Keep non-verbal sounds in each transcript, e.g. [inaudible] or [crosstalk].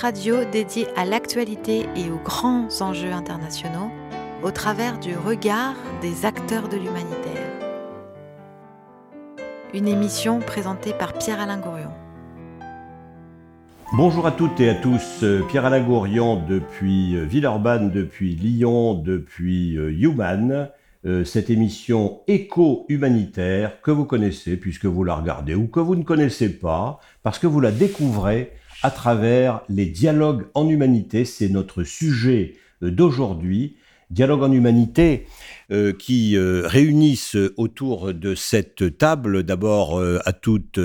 Radio dédié à l'actualité et aux grands enjeux internationaux au travers du regard des acteurs de l'humanitaire. Une émission présentée par Pierre-Alain Gourion. Bonjour à toutes et à tous, Pierre-Alain Gourion depuis Villeurbanne, depuis Lyon, depuis Human. Euh, cette émission éco-humanitaire que vous connaissez puisque vous la regardez ou que vous ne connaissez pas parce que vous la découvrez à travers les dialogues en humanité. C'est notre sujet euh, d'aujourd'hui. Dialogue en humanité euh, qui réunissent autour de cette table d'abord à toute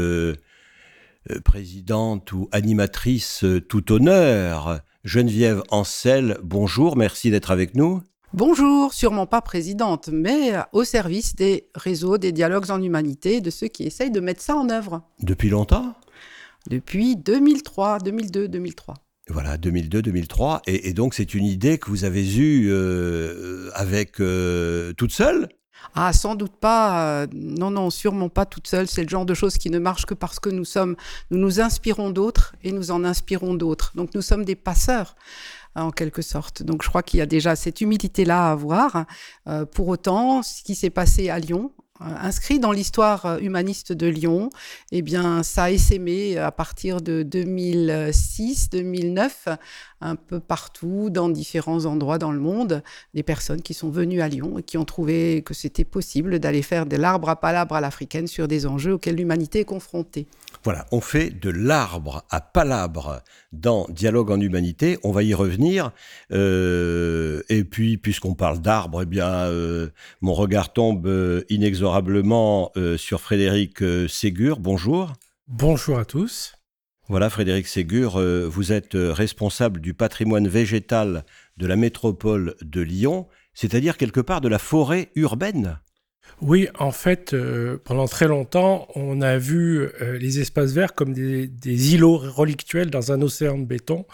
présidente ou animatrice tout honneur, Geneviève Ancel. Bonjour, merci d'être avec nous. Bonjour, sûrement pas présidente, mais au service des réseaux, des dialogues en humanité, de ceux qui essayent de mettre ça en œuvre. Depuis longtemps? Depuis 2003, 2002, 2003. Voilà, 2002-2003. Et, donc, c'est une idée que vous avez eue euh, avec euh, toute seule? Ah, sans doute pas. Euh, non, non, sûrement pas toute seule. C'est le genre de choses qui ne marche que parce que nous sommes, nous nous inspirons d'autres et nous en inspirons d'autres. Donc, nous sommes des passeurs en quelque sorte. Donc je crois qu'il y a déjà cette humilité-là à avoir. Euh, pour autant, ce qui s'est passé à Lyon, euh, inscrit dans l'histoire euh, humaniste de Lyon, eh bien, ça a essaimé à partir de 2006-2009 un peu partout, dans différents endroits dans le monde, des personnes qui sont venues à Lyon et qui ont trouvé que c'était possible d'aller faire de l'arbre à palabre à l'africaine sur des enjeux auxquels l'humanité est confrontée. Voilà, on fait de l'arbre à palabre dans Dialogue en humanité, on va y revenir. Euh, et puis, puisqu'on parle d'arbre, eh bien, euh, mon regard tombe euh, sur Frédéric Ségur. Bonjour. Bonjour à tous. Voilà, Frédéric Ségur, euh, vous êtes euh, responsable du patrimoine végétal de la métropole de Lyon, c'est-à-dire quelque part de la forêt urbaine. Oui, en fait, euh, pendant très longtemps, on a vu les espaces verts comme des, îlots relictuels dans un océan de béton.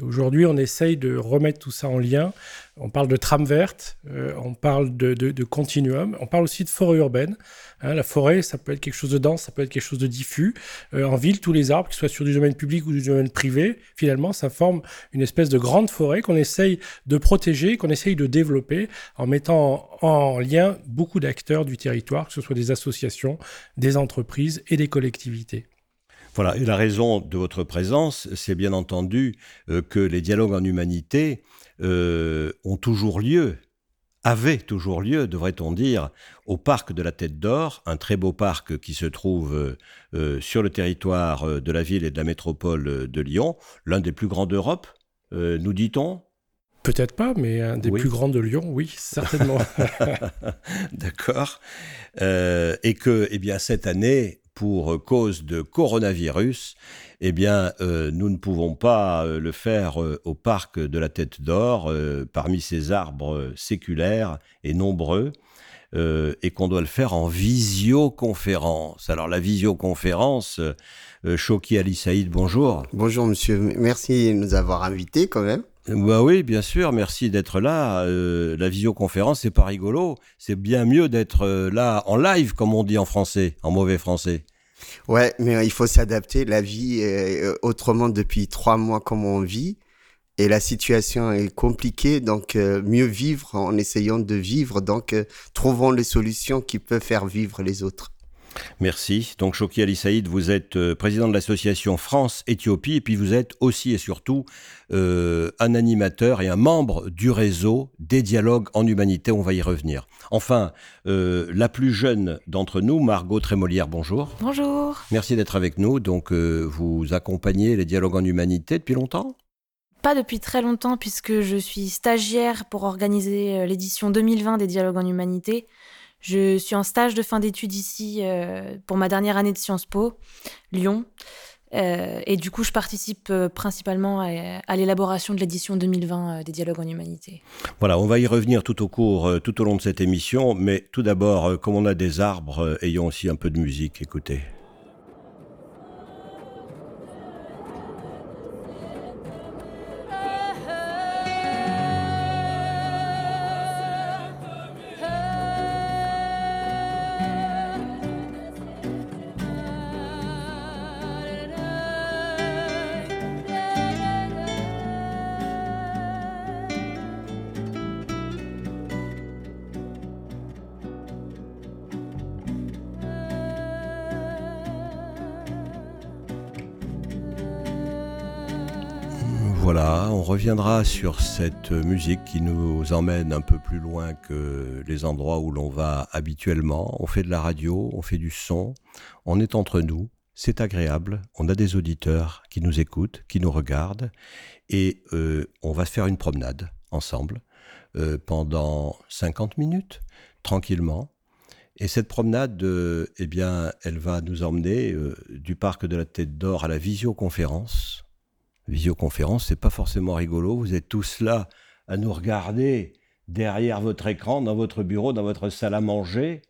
Et aujourd'hui, on essaye de remettre tout ça en lien on parle de trame verte, euh, on parle de, continuum, on parle aussi de forêt urbaine. Hein. la forêt, ça peut être quelque chose de dense, ça peut être quelque chose de diffus. Euh, en ville, tous les arbres, qu'ils soient sur du domaine public ou du domaine privé, finalement, ça forme une espèce de grande forêt qu'on essaye de protéger, qu'on essaye de développer en mettant en lien beaucoup d'acteurs du territoire, que ce soit des associations, des entreprises et des collectivités. Voilà, et la raison de votre présence, c'est bien entendu euh, que les dialogues en humanité euh, ont toujours lieu, avaient toujours lieu, devrait-on dire, au parc de la Tête d'Or, un très beau parc qui se trouve euh, sur le territoire de la ville et de la métropole de Lyon, l'un des plus grands d'Europe, euh, nous dit-on? Peut-être pas, mais un des plus grands de Lyon, oui, certainement. [laughs] [laughs] D'accord. et que, eh bien, cette année, pour cause de coronavirus, eh bien, euh, nous ne pouvons pas euh, le faire euh, au parc de la Tête d'Or, parmi ces arbres séculaires et nombreux, et qu'on doit le faire en visioconférence. Alors, la visioconférence, Choki Ali Saïd, bonjour. Bonjour, monsieur. Merci de nous avoir invités quand même. Bah oui, bien sûr, merci d'être là. la visioconférence, c'est pas rigolo. C'est bien mieux d'être là en live, comme on dit en français, en mauvais français. Ouais, mais il faut s'adapter. La vie est euh, autrement depuis trois mois comme on vit. Et la situation est compliquée, donc euh, mieux vivre en essayant de vivre. Donc, euh, trouvons les solutions qui peuvent faire vivre les autres. Merci. Donc, Choki Ali Saïd, vous êtes euh, président de l'association France-Éthiopie et puis vous êtes aussi et surtout euh, un animateur et un membre du réseau des dialogues en humanité. On va y revenir. Enfin, euh, la plus jeune d'entre nous, Margot Trémolière, bonjour. Bonjour. Merci d'être avec nous. Donc, vous accompagnez les dialogues en humanité depuis longtemps? Pas depuis très longtemps puisque je suis stagiaire pour organiser l'édition 2020 des dialogues en humanité. Je suis en stage de fin d'études ici euh, pour ma dernière année de Sciences Po, Lyon. Euh, et du coup, je participe euh, principalement à, l'élaboration de l'édition 2020 des dialogues en humanité. Voilà, on va y revenir tout au cours, tout au long de cette émission. Mais tout d'abord, comme on a des arbres, ayons aussi un peu de musique. Écoutez. Voilà, on reviendra sur cette musique qui nous emmène un peu plus loin que les endroits où l'on va habituellement. On fait de la radio, on fait du son, on est entre nous, c'est agréable, on a des auditeurs qui nous écoutent, qui nous regardent, et euh, on va faire une promenade ensemble euh, pendant 50 minutes, tranquillement. Et cette promenade, euh, eh bien, elle va nous emmener du parc de la Tête d'Or à la visioconférence. Visioconférence, c'est pas forcément rigolo. Vous êtes tous là à nous regarder derrière votre écran, dans votre bureau, dans votre salle à manger.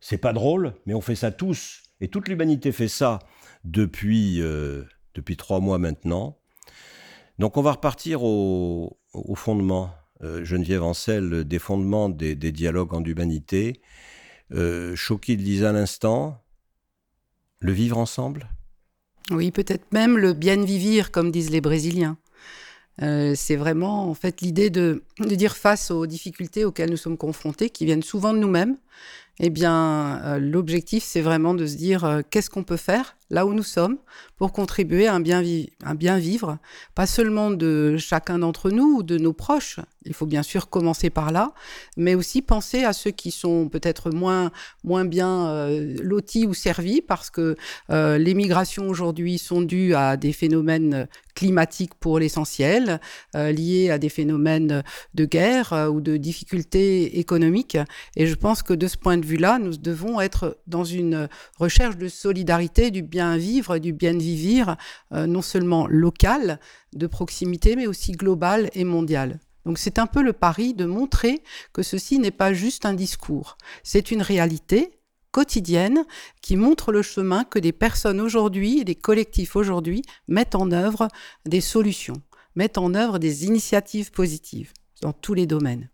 C'est pas drôle, mais on fait ça tous. Et toute l'humanité fait ça depuis, depuis trois mois maintenant. Donc on va repartir au, fondement. Euh, Geneviève Ancel, des fondements des, dialogues en humanité. Euh, Choki le disait à l'instant, le vivre ensemble Oui, peut-être même le bien vivre, comme disent les Brésiliens. Euh, c'est vraiment en fait l'idée de, de, dire face aux difficultés auxquelles nous sommes confrontés, qui viennent souvent de nous-mêmes. Eh bien, euh, l'objectif, c'est vraiment de se dire euh, qu'est-ce qu'on peut faire là où nous sommes pour contribuer à un bien, un bien vivre, pas seulement de chacun d'entre nous ou de nos proches, il faut bien sûr commencer par là, mais aussi penser à ceux qui sont peut-être moins, moins bien euh, lotis ou servis parce que euh, les migrations aujourd'hui sont dues à des phénomènes climatiques pour l'essentiel, euh, liés à des phénomènes de guerre ou de difficultés économiques. Et je pense que de ce point de vue-là, nous devons être dans une recherche de solidarité, du bien vivre, du bien vivre, non seulement local, de proximité, mais aussi global et mondial. Donc c'est un peu le pari de montrer que ceci n'est pas juste un discours, c'est une réalité quotidienne qui montre le chemin que des personnes aujourd'hui, des collectifs aujourd'hui, mettent en œuvre des solutions, mettent en œuvre des initiatives positives dans tous les domaines.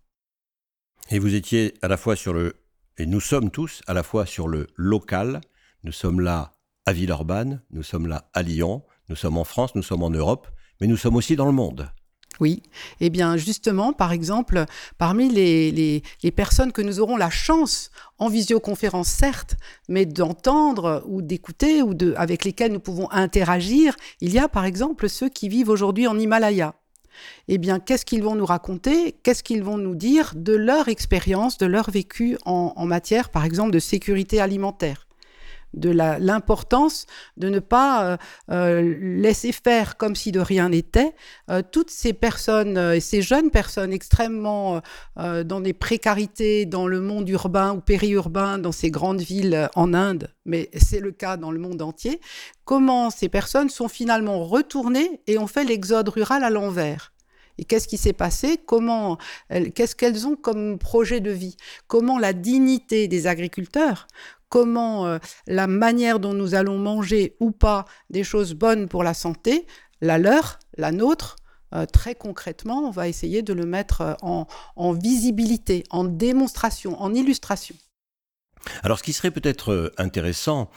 Et vous étiez à la fois sur le, et nous sommes tous à la fois sur le local, nous sommes là à Villeurbanne, nous sommes là à Lyon, nous sommes en France, nous sommes en Europe, mais nous sommes aussi dans le monde. Oui, eh bien justement, par exemple, parmi les, personnes que nous aurons la chance, en visioconférence certes, mais d'entendre ou d'écouter ou de, avec lesquelles nous pouvons interagir, il y a par exemple ceux qui vivent aujourd'hui en Himalaya. Eh bien, qu'est-ce qu'ils vont nous raconter? Qu'est-ce qu'ils vont nous dire de leur expérience, de leur vécu en matière, par exemple, de sécurité alimentaire? De l'importance de ne pas euh, euh, laisser faire comme si de rien n'était. Euh, toutes ces personnes et ces jeunes personnes extrêmement dans des précarités dans le monde urbain ou périurbain, dans ces grandes villes en Inde, mais c'est le cas dans le monde entier, comment ces personnes sont finalement retournées et ont fait l'exode rural à l'envers? Et qu'est-ce qui s'est passé? Comment Qu'est-ce qu'elles ont comme projet de vie? Comment la dignité des agriculteurs comment euh, la manière dont nous allons manger ou pas des choses bonnes pour la santé, la leur, la nôtre, euh, très concrètement, on va essayer de le mettre euh, en, visibilité, en démonstration, en illustration. Alors, ce qui serait peut-être intéressant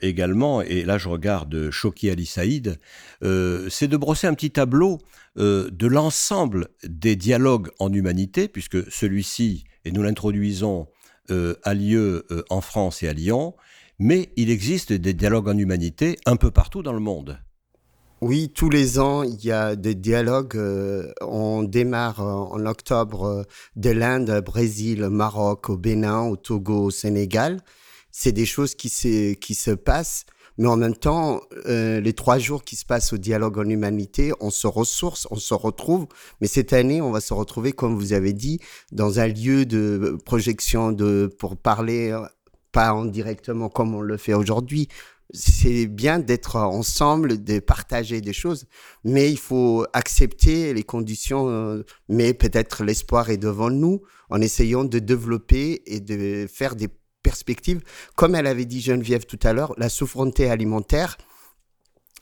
également, et là je regarde Choki Ali Saïd, c'est de brosser un petit tableau de l'ensemble des dialogues en humanité, puisque celui-ci, et nous l'introduisons euh, a lieu euh, en France et à Lyon, mais il existe des dialogues en humanité un peu partout dans le monde. Oui, tous les ans, il y a des dialogues. Euh, on démarre en octobre de l'Inde, Brésil, Maroc, au Bénin, au Togo, au Sénégal. C'est des choses qui qui se passent mais en même temps, euh, les trois jours qui se passent au dialogue en humanité, on se ressource, on se retrouve. Mais cette année, on va se retrouver, comme vous avez dit, dans un lieu de projection de, pour parler, euh, pas en directement comme on le fait aujourd'hui. C'est bien d'être ensemble, de partager des choses, mais il faut accepter les conditions, euh, mais peut-être l'espoir est devant nous en essayant de développer et de faire des perspective. Comme elle avait dit Geneviève tout à l'heure, la souveraineté alimentaire,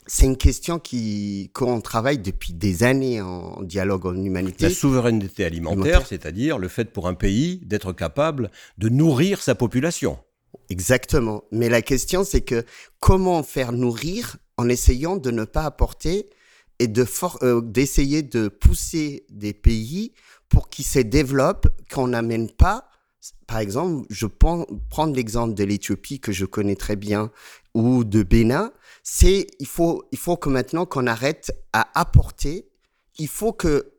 c'est une question qui qu'on travaille depuis des années en dialogue en humanité. La souveraineté alimentaire, c'est-à-dire le fait pour un pays d'être capable de nourrir sa population. Exactement. Mais la question, c'est que comment faire nourrir en essayant de ne pas apporter et de euh, d'essayer de pousser des pays pour qu'ils se développent, qu'on n'amène pas par exemple, je prends, prendre l'exemple de l'Éthiopie que je connais très bien ou de Bénin, c'est il faut il faut que maintenant qu'on arrête à apporter. Il faut que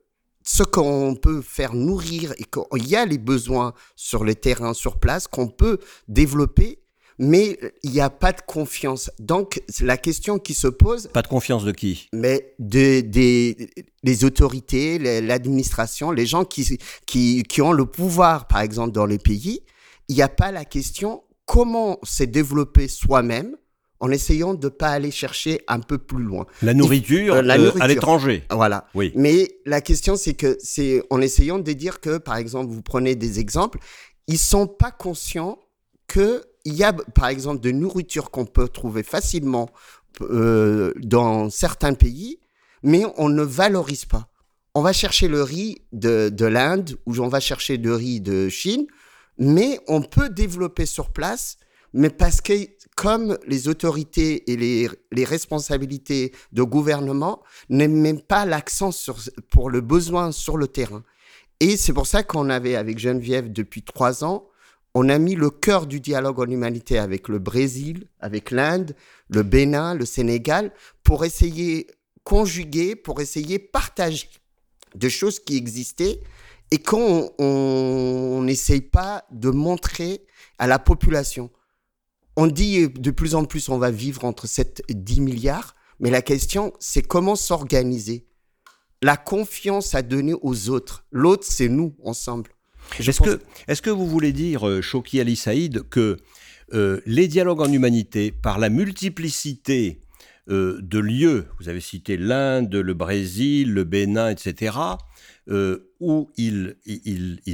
ce qu'on peut faire nourrir et qu'il y a les besoins sur le terrain, sur place, qu'on peut développer, mais il n'y a pas de confiance. Donc, la question qui se pose... Pas de confiance de qui? Mais de, des les autorités, l'administration, les gens qui, qui, qui ont le pouvoir, par exemple, dans les pays. Il n'y a pas la question comment se développer soi-même en essayant de pas aller chercher un peu plus loin. La nourriture, euh, la euh, nourriture. à l'étranger. Voilà. Oui. Mais la question, c'est que c'est en essayant de dire que, par exemple, vous prenez des exemples, ils sont pas conscients que il y a, par exemple, de nourriture qu'on peut trouver facilement euh, dans certains pays, mais on ne valorise pas. On va chercher le riz de, de l'Inde ou on va chercher le riz de Chine, mais on peut développer sur place, mais parce que comme les autorités et les, les responsabilités de gouvernement ne mettent pas l'accent pour le besoin sur le terrain. Et c'est pour ça qu'on avait, avec Geneviève, depuis trois ans, on a mis le cœur du dialogue en humanité avec le Brésil, avec l'Inde, le Bénin, le Sénégal, pour essayer conjuguer, pour essayer partager des choses qui existaient et qu'on n'essaye pas de montrer à la population on dit de plus en plus on va vivre entre 7 et 10 milliards, mais la question, c'est comment s'organiser. La confiance à donner aux autres. L'autre, c'est nous, ensemble. Est-ce que, est que vous voulez dire, Choki euh, Ali Saïd, que euh, les dialogues en humanité, par la multiplicité euh, de lieux, vous avez cité l'Inde, le Brésil, le Bénin, etc., où ils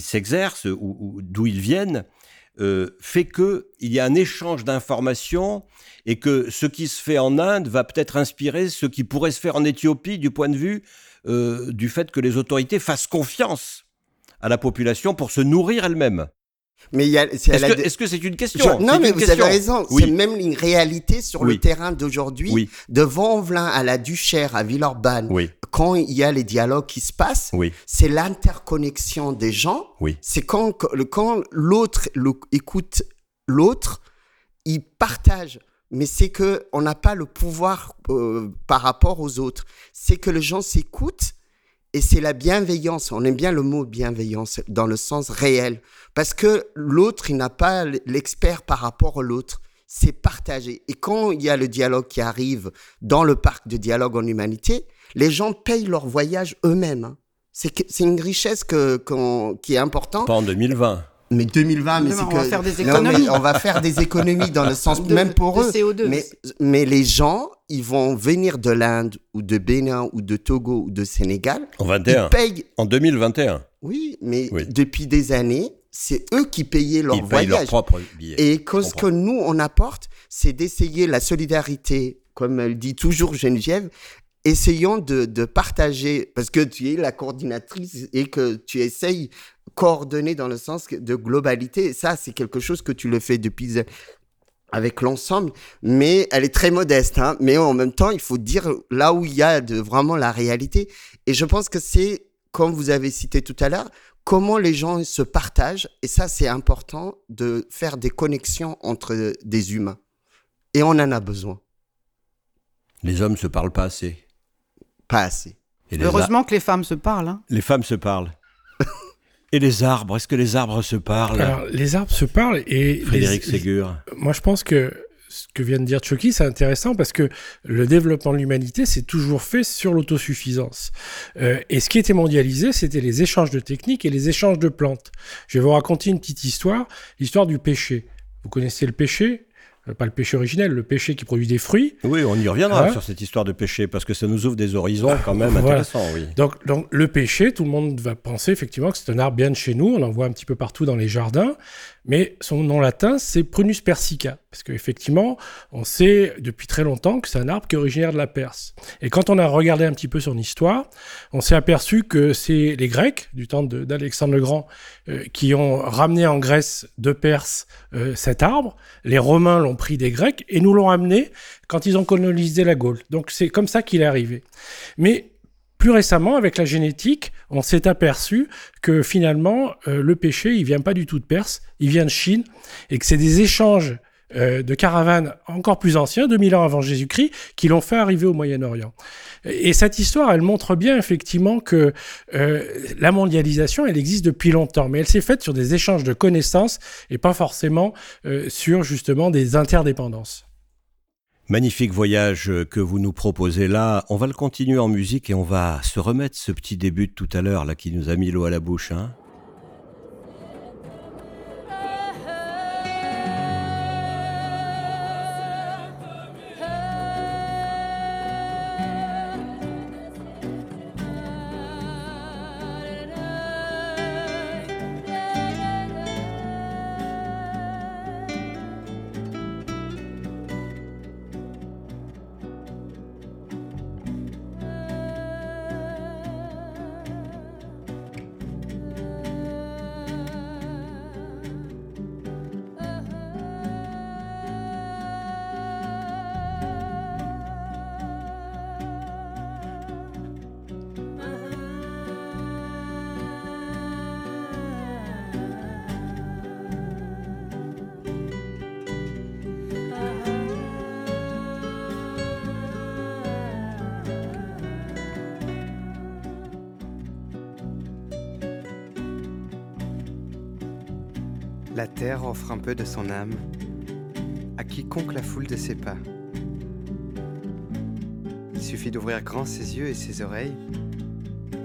s'exercent, ou d'où ils viennent, euh, fait qu'il y a un échange d'informations et que ce qui se fait en Inde va peut-être inspirer ce qui pourrait se faire en Éthiopie du point de vue euh, du fait que les autorités fassent confiance à la population pour se nourrir elle-même. Mais est-ce que c'est une question? Non, mais vous avez raison. C'est même une réalité sur le terrain d'aujourd'hui. Oui. De Vanvelin à la Duchère, à Villeurbanne, quand il y a les dialogues qui se passent, c'est l'interconnexion des gens. C'est quand, quand l'autre écoute l'autre, il partage. Mais c'est que on n'a pas le pouvoir euh, par rapport aux autres. C'est que les gens s'écoutent et c'est la bienveillance, on aime bien le mot bienveillance dans le sens réel, parce que l'autre, il n'a pas l'expert par rapport à l'autre, c'est partagé. Et quand il y a le dialogue qui arrive dans le parc de dialogue en humanité, les gens payent leur voyage eux-mêmes. Hein. C'est une richesse qui est importante. Pas en 2020. Mais 2020, mais c'est que... On va faire des économies. on va faire des économies dans le [laughs] sens, même pour eux. CO2. Mais, mais les gens, ils vont venir de l'Inde ou de Bénin ou de Togo ou de Sénégal. En 21. Ils payent... En 2021. Oui, mais depuis des années, c'est eux qui payaient leur ils voyage. Payent leur propre billet. Et ce que nous, on apporte, c'est d'essayer la solidarité, comme elle dit toujours Geneviève, essayons de, de, partager, parce que tu es la coordinatrice et que tu essayes coordonner dans le sens de globalité. ça, c'est quelque chose que tu le fais depuis avec l'ensemble, mais elle est très modeste. Hein, mais en même temps, il faut dire là où il y a de, vraiment la réalité. Et je pense que c'est, comme vous avez cité tout à l'heure, comment les gens se partagent. Et ça, c'est important de faire des connexions entre des humains. Et on en a besoin. Les hommes se parlent pas assez. Pas assez. Heureusement que les femmes se parlent. Hein. Les femmes se parlent. Et les arbres, est-ce que les arbres se parlent? Alors, les arbres se parlent et... Frédéric Ségur. Moi, je pense que ce que vient de dire Chucky, c'est intéressant parce que le développement de l'humanité s'est toujours fait sur l'autosuffisance. Euh, et ce qui était mondialisé, c'était les échanges de techniques et les échanges de plantes. Je vais vous raconter une petite histoire, l'histoire du péché. Vous connaissez le péché? Pas le péché originel, le péché qui produit des fruits. Oui, on y reviendra hein sur cette histoire de péché, parce que ça nous ouvre des horizons quand même [laughs] intéressants. Oui. Donc, donc, le péché, tout le monde va penser effectivement que c'est un arbre bien de chez nous, on en voit un petit peu partout dans les jardins, mais son nom latin, c'est Prunus persica, parce qu'effectivement, on sait depuis très longtemps que c'est un arbre qui est originaire de la Perse. Et quand on a regardé un petit peu son histoire, on s'est aperçu que c'est les Grecs, du temps d'Alexandre le Grand, euh, qui ont ramené en Grèce de Perse euh, cet arbre. Les Romains l'ont pris des Grecs et nous l'ont amené quand ils ont colonisé la Gaule. Donc c'est comme ça qu'il est arrivé. Mais plus récemment, avec la génétique, on s'est aperçu que finalement, euh, le péché, il vient pas du tout de Perse, il vient de Chine, et que c'est des échanges euh, de caravanes encore plus anciens, 2000 ans avant Jésus-Christ, qui l'ont fait arriver au Moyen-Orient. Et cette histoire, elle montre bien effectivement que euh, la mondialisation, elle existe depuis longtemps, mais elle s'est faite sur des échanges de connaissances et pas forcément euh, sur justement des interdépendances. Magnifique voyage que vous nous proposez là. On va le continuer en musique et on va se remettre ce petit début de tout à l'heure là qui nous a mis l'eau à la bouche. Hein La terre offre un peu de son âme à quiconque la foule de ses pas. Il suffit d'ouvrir grand ses yeux et ses oreilles,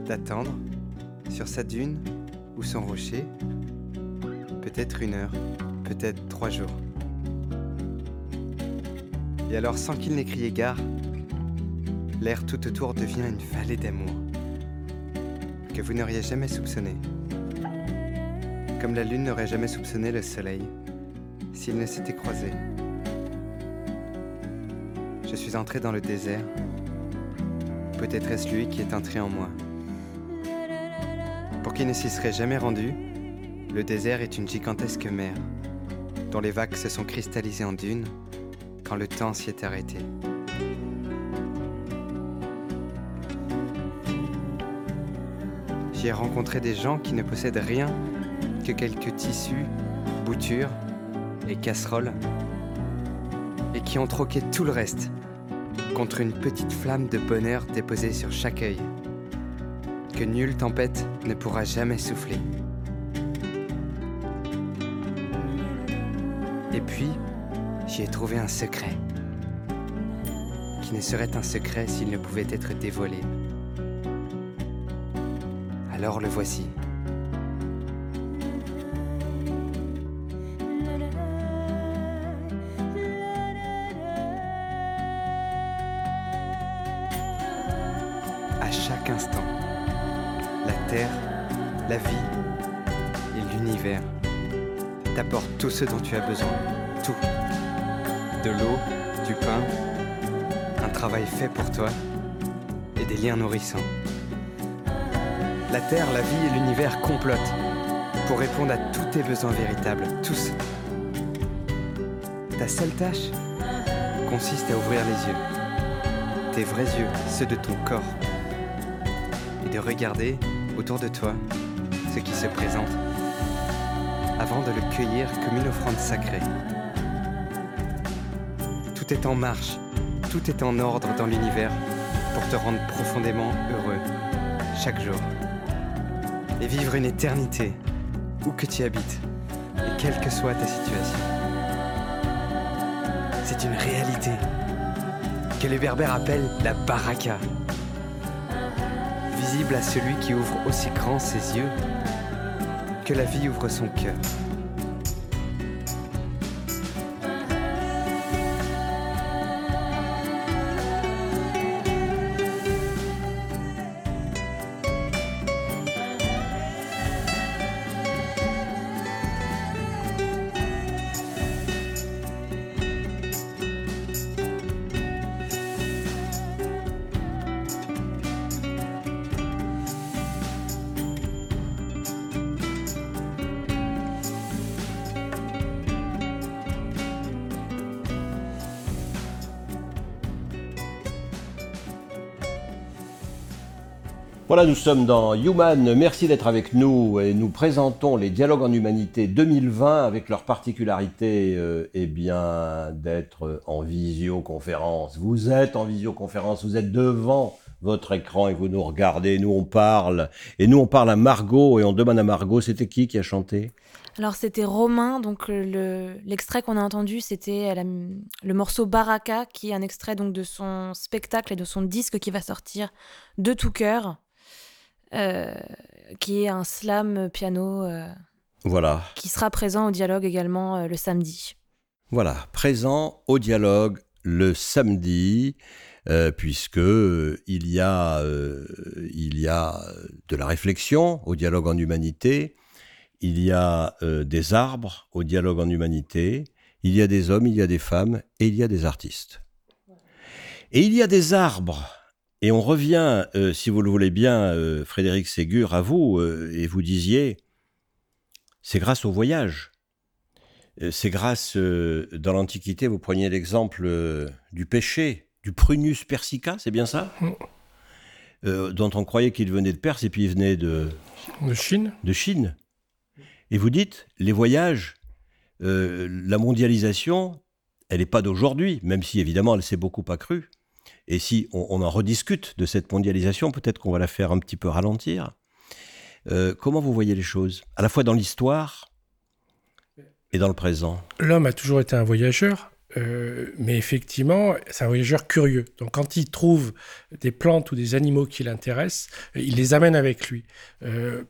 d'attendre sur sa dune ou son rocher, peut-être une heure, peut-être trois jours. Et alors, sans qu'il n'ait crié gare, l'air tout autour devient une vallée d'amour que vous n'auriez jamais soupçonné la lune n'aurait jamais soupçonné le soleil s'ils ne s'étaient croisés. Je suis entré dans le désert. Peut-être est-ce lui qui est entré en moi. Pour qui ne s'y serait jamais rendu, le désert est une gigantesque mer, dont les vagues se sont cristallisées en dunes quand le temps s'y est arrêté. J'y ai rencontré des gens qui ne possèdent rien que quelques tissus, boutures et casseroles, et qui ont troqué tout le reste contre une petite flamme de bonheur déposée sur chaque œil, que nulle tempête ne pourra jamais souffler. Et puis, j'y ai trouvé un secret, qui ne serait un secret s'il ne pouvait être dévoilé. Alors le voici. Ce dont tu as besoin. Tout. De l'eau, du pain, un travail fait pour toi et des liens nourrissants. La Terre, la vie et l'univers complotent pour répondre à tous tes besoins véritables, tous. Ta seule tâche consiste à ouvrir les yeux, tes vrais yeux, ceux de ton corps de regarder autour de toi ce qui se présente avant de le cueillir comme une offrande sacrée. Tout est en marche, tout est en ordre dans l'univers pour te rendre profondément heureux chaque jour et vivre une éternité où que tu habites et quelle que soit ta situation. C'est une réalité que les berbères appellent la baraka visible à celui qui ouvre aussi grand ses yeux que la vie ouvre son cœur. Voilà, nous sommes dans Human. Merci d'être avec nous et nous présentons les dialogues en humanité 2020 avec leur particularité euh, eh bien d'être en visioconférence. Vous êtes en visioconférence, vous êtes devant votre écran et vous nous regardez, nous on parle et nous on parle à Margot et on demande à Margot, c'était qui qui a chanté? Alors c'était Romain, donc le- l'extrait qu'on a entendu c'était le morceau Baraka qui est un extrait donc de son spectacle et de son disque qui va sortir de tout cœur, euh, qui est un slam piano euh, Voilà. qui sera présent au dialogue également euh, le samedi. Voilà, présent au dialogue le samedi, euh, puisque euh, il y a euh, il y a euh, de la réflexion au dialogue en humanité, il y a euh, des arbres au dialogue en humanité, il y a des hommes, il y a des femmes et il y a des artistes. Et il y a des arbres. Et on revient, euh, si vous le voulez bien, euh, Frédéric Ségur, à vous, euh, et vous disiez, c'est grâce au voyage. C'est grâce, dans l'Antiquité, vous preniez l'exemple du péché, du prunus persica, c'est bien ça? Mm. Dont on croyait qu'il venait de Perse et puis il venait de, De Chine de Chine. Et vous dites, les voyages, la mondialisation, elle n'est pas d'aujourd'hui, même si évidemment elle s'est beaucoup accrue. Et si on, en rediscute de cette mondialisation, peut-être qu'on va la faire un petit peu ralentir. Euh, comment vous voyez les choses? À la fois dans l'histoire et dans le présent. L'homme a toujours été un voyageur, euh, mais effectivement, c'est un voyageur curieux. Donc, quand il trouve des plantes ou des animaux qui l'intéressent, euh, il les amène avec lui.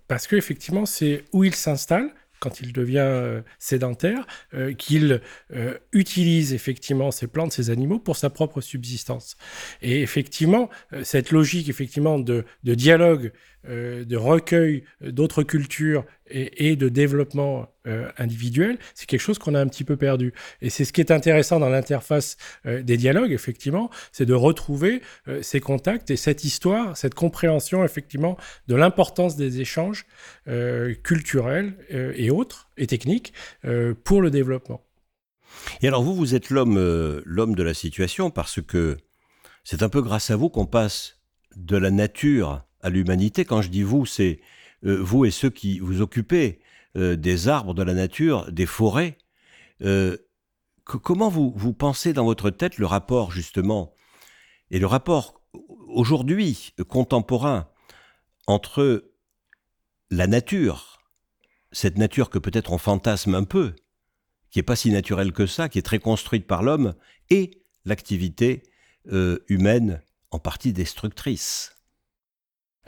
Parce que, effectivement, c'est où il s'installe quand il devient euh, sédentaire, euh, qu'il euh, utilise effectivement ces plantes, ces animaux pour sa propre subsistance. Et effectivement, cette logique effectivement de dialogue, euh, de recueil d'autres cultures et, de développement euh, individuel, c'est quelque chose qu'on a un petit peu perdu. Et c'est ce qui est intéressant dans l'interface euh, des dialogues, effectivement, c'est de retrouver ces contacts et cette histoire, cette compréhension, effectivement, de l'importance des échanges culturels et autres, et techniques, pour le développement. Et alors vous, vous êtes l'homme, l'homme de la situation parce que c'est un peu grâce à vous qu'on passe de la nature à l'humanité. Quand je dis vous, c'est euh, vous et ceux qui vous occupez euh, des arbres, de la nature, des forêts. Euh, comment vous, pensez dans votre tête le rapport justement et le rapport aujourd'hui contemporain entre la nature, cette nature que peut-être on fantasme un peu, qui est pas si naturelle que ça, qui est très construite par l'homme, et l'activité humaine en partie destructrice.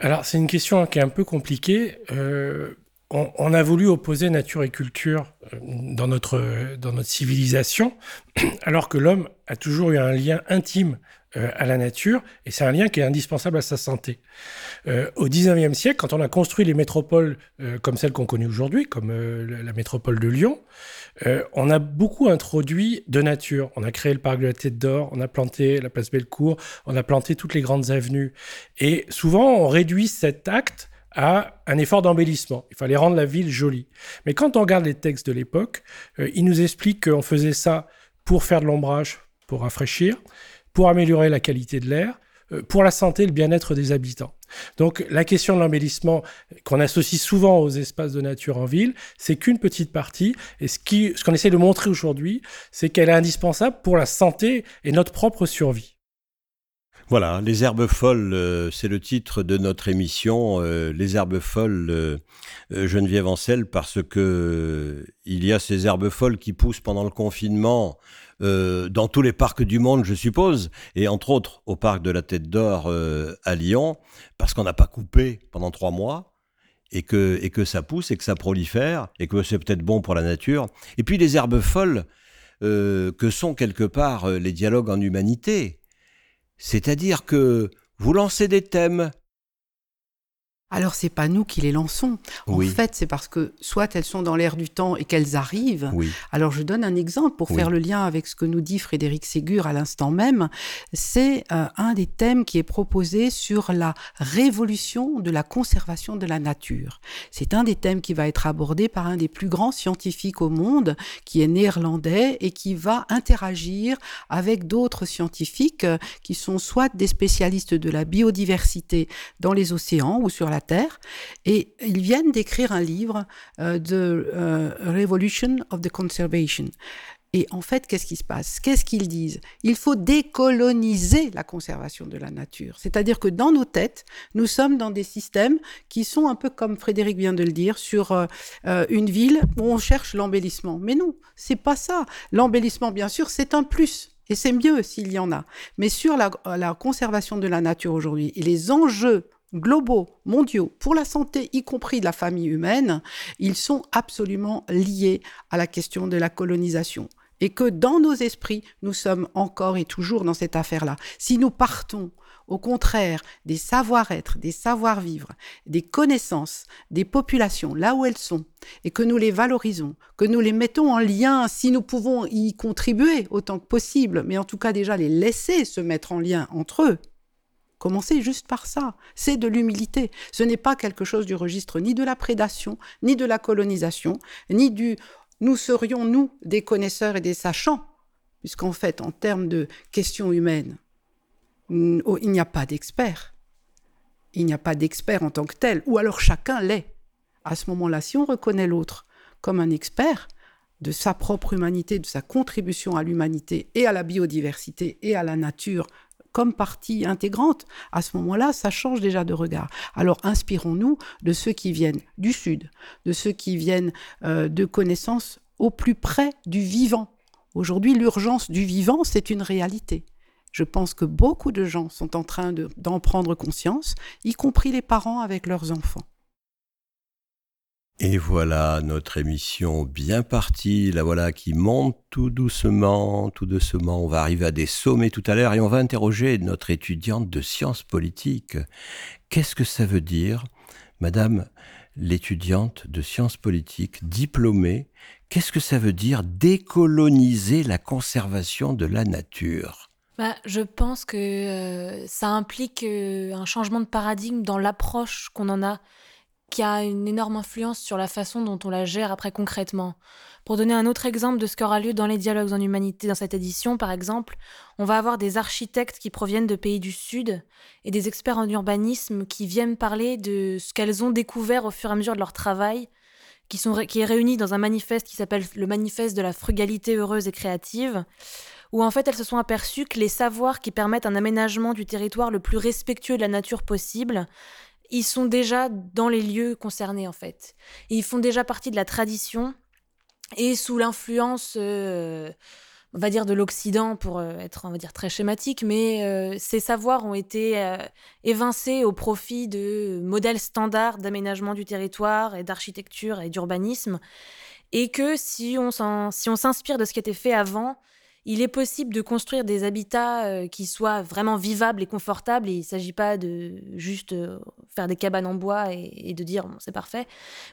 Alors, c'est une question qui est un peu compliquée. Euh, on, a voulu opposer nature et culture euh, dans notre civilisation, [clears throat] alors que l'homme a toujours eu un lien intime euh, à la nature, et c'est un lien qui est indispensable à sa santé. Euh, au 19e siècle, quand on a construit les métropoles euh, comme celles qu'on connaît aujourd'hui, comme la- métropole de Lyon, on a beaucoup introduit de nature. On a créé le parc de la Tête d'Or, on a planté la place Bellecour, on a planté toutes les grandes avenues. Et souvent, on réduit cet acte à un effort d'embellissement. Il fallait rendre la ville jolie. Mais quand on regarde les textes de l'époque, ils nous expliquent qu'on faisait ça pour faire de l'ombrage, pour rafraîchir, pour améliorer la qualité de l'air, euh, pour la santé et le bien-être des habitants. Donc la question de l'embellissement qu'on associe souvent aux espaces de nature en ville, c'est qu'une petite partie. Et ce qu'on essaie de montrer aujourd'hui, c'est qu'elle est indispensable pour la santé et notre propre survie. Voilà, les herbes folles, euh, c'est le titre de notre émission. euh, les herbes folles, Geneviève Ancel, parce que il y a ces herbes folles qui poussent pendant le confinement euh, dans tous les parcs du monde, je suppose, et entre autres au parc de la Tête d'Or euh, à Lyon, parce qu'on n'a pas coupé pendant trois mois. Et que, et que ça pousse et que ça prolifère et que c'est peut-être bon pour la nature. Et puis les herbes folles euh, que sont quelque part les dialogues en humanité. C'est-à-dire que vous lancez des thèmes. Alors c'est pas nous qui les lançons. En fait, c'est parce que soit elles sont dans l'air du temps et qu'elles arrivent. Oui. Alors je donne un exemple pour faire le lien avec ce que nous dit Frédéric Ségur à l'instant même. C'est euh, un des thèmes qui est proposé sur la révolution de la conservation de la nature. C'est un des thèmes qui va être abordé par un des plus grands scientifiques au monde, qui est néerlandais et qui va interagir avec d'autres scientifiques euh, qui sont soit des spécialistes de la biodiversité dans les océans ou sur la Terre. Et ils viennent d'écrire un livre, euh, de euh, Revolution of the Conservation. Et en fait, qu'est-ce qui se passe? Qu'est-ce qu'ils disent? Il faut décoloniser la conservation de la nature. C'est-à-dire que dans nos têtes, nous sommes dans des systèmes qui sont un peu comme Frédéric vient de le dire, sur euh, une ville où on cherche l'embellissement. Mais non, c'est pas ça. L'embellissement, bien sûr, c'est un plus. Et c'est mieux s'il y en a. Mais sur la, la conservation de la nature aujourd'hui et les enjeux globaux, mondiaux, pour la santé, y compris de la famille humaine, ils sont absolument liés à la question de la colonisation. Et que dans nos esprits, nous sommes encore et toujours dans cette affaire-là. Si nous partons, au contraire, des savoir-être, des savoir-vivre, des connaissances, des populations, là où elles sont, et que nous les valorisons, que nous les mettons en lien, si nous pouvons y contribuer autant que possible, mais en tout cas déjà les laisser se mettre en lien entre eux, Commencez juste par ça. C'est de l'humilité. Ce n'est pas quelque chose du registre ni de la prédation, ni de la colonisation, ni du nous serions, nous, des connaisseurs et des sachants, puisqu'en fait, en termes de questions humaines, oh, il n'y a pas d'expert. Il n'y a pas d'expert en tant que tel, ou alors chacun l'est. À ce moment-là, si on reconnaît l'autre comme un expert de sa propre humanité, de sa contribution à l'humanité et à la biodiversité et à la nature comme partie intégrante, à ce moment-là, ça change déjà de regard. Alors inspirons-nous de ceux qui viennent du Sud, de ceux qui viennent euh, de connaissances au plus près du vivant. Aujourd'hui, l'urgence du vivant, c'est une réalité. Je pense que beaucoup de gens sont en train d'en prendre conscience, y compris les parents avec leurs enfants. Et voilà notre émission bien partie, la voilà qui monte tout doucement, tout doucement. On va arriver à des sommets tout à l'heure et on va interroger notre étudiante de sciences politiques. Qu'est-ce que ça veut dire, Madame l'étudiante de sciences politiques diplômée, qu'est-ce que ça veut dire décoloniser la conservation de la nature? Bah, je pense que euh, ça implique euh, un changement de paradigme dans l'approche qu'on en a qui a une énorme influence sur la façon dont on la gère après concrètement. Pour donner un autre exemple de ce qui aura lieu dans les dialogues en humanité dans cette édition, par exemple, on va avoir des architectes qui proviennent de pays du Sud et des experts en urbanisme qui viennent parler de ce qu'elles ont découvert au fur et à mesure de leur travail, qui, sont, qui est réuni dans un manifeste qui s'appelle le manifeste de la frugalité heureuse et créative, où en fait elles se sont aperçues que les savoirs qui permettent un aménagement du territoire le plus respectueux de la nature possible ils sont déjà dans les lieux concernés en fait. ils font déjà partie de la tradition et sous l'influence, euh, on va dire, de l'Occident pour euh, être, on va dire, très schématique, mais euh, ces savoirs ont été évincés au profit de modèles standards d'aménagement du territoire et d'architecture et d'urbanisme. Et que si on s'inspire de ce qui était fait avant, il est possible de construire des habitats euh, qui soient vraiment vivables et confortables. Et il ne s'agit pas de juste euh, faire des cabanes en bois et, de dire c'est parfait,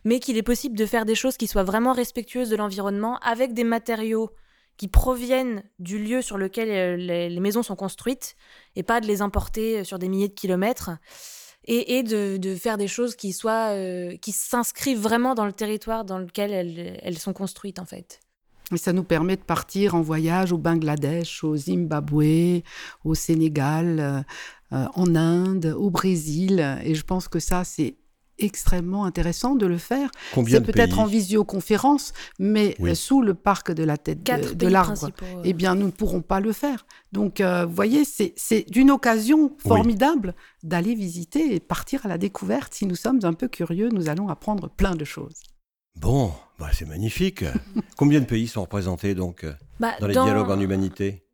mais qu'il est possible de faire des choses qui soient vraiment respectueuses de l'environnement avec des matériaux qui proviennent du lieu sur lequel euh, les, maisons sont construites et pas de les importer sur des milliers de kilomètres. Et, de, faire des choses qui soient qui s'inscrivent vraiment dans le territoire dans lequel elles sont construites en fait. Et ça nous permet de partir en voyage au Bangladesh, au Zimbabwe, au Sénégal, euh, euh, en Inde, au Brésil. Et je pense que ça, c'est extrêmement intéressant de le faire. C'est peut-être en visioconférence, mais sous le parc de la tête de, l'arbre, eh bien, nous ne pourrons pas le faire. Donc, euh, vous voyez, c'est d'une occasion formidable d'aller visiter et partir à la découverte. Si nous sommes un peu curieux, nous allons apprendre plein de choses. Bon, bah, c'est magnifique. [laughs] Combien de pays sont représentés donc euh, bah, dans les dialogues en humanité?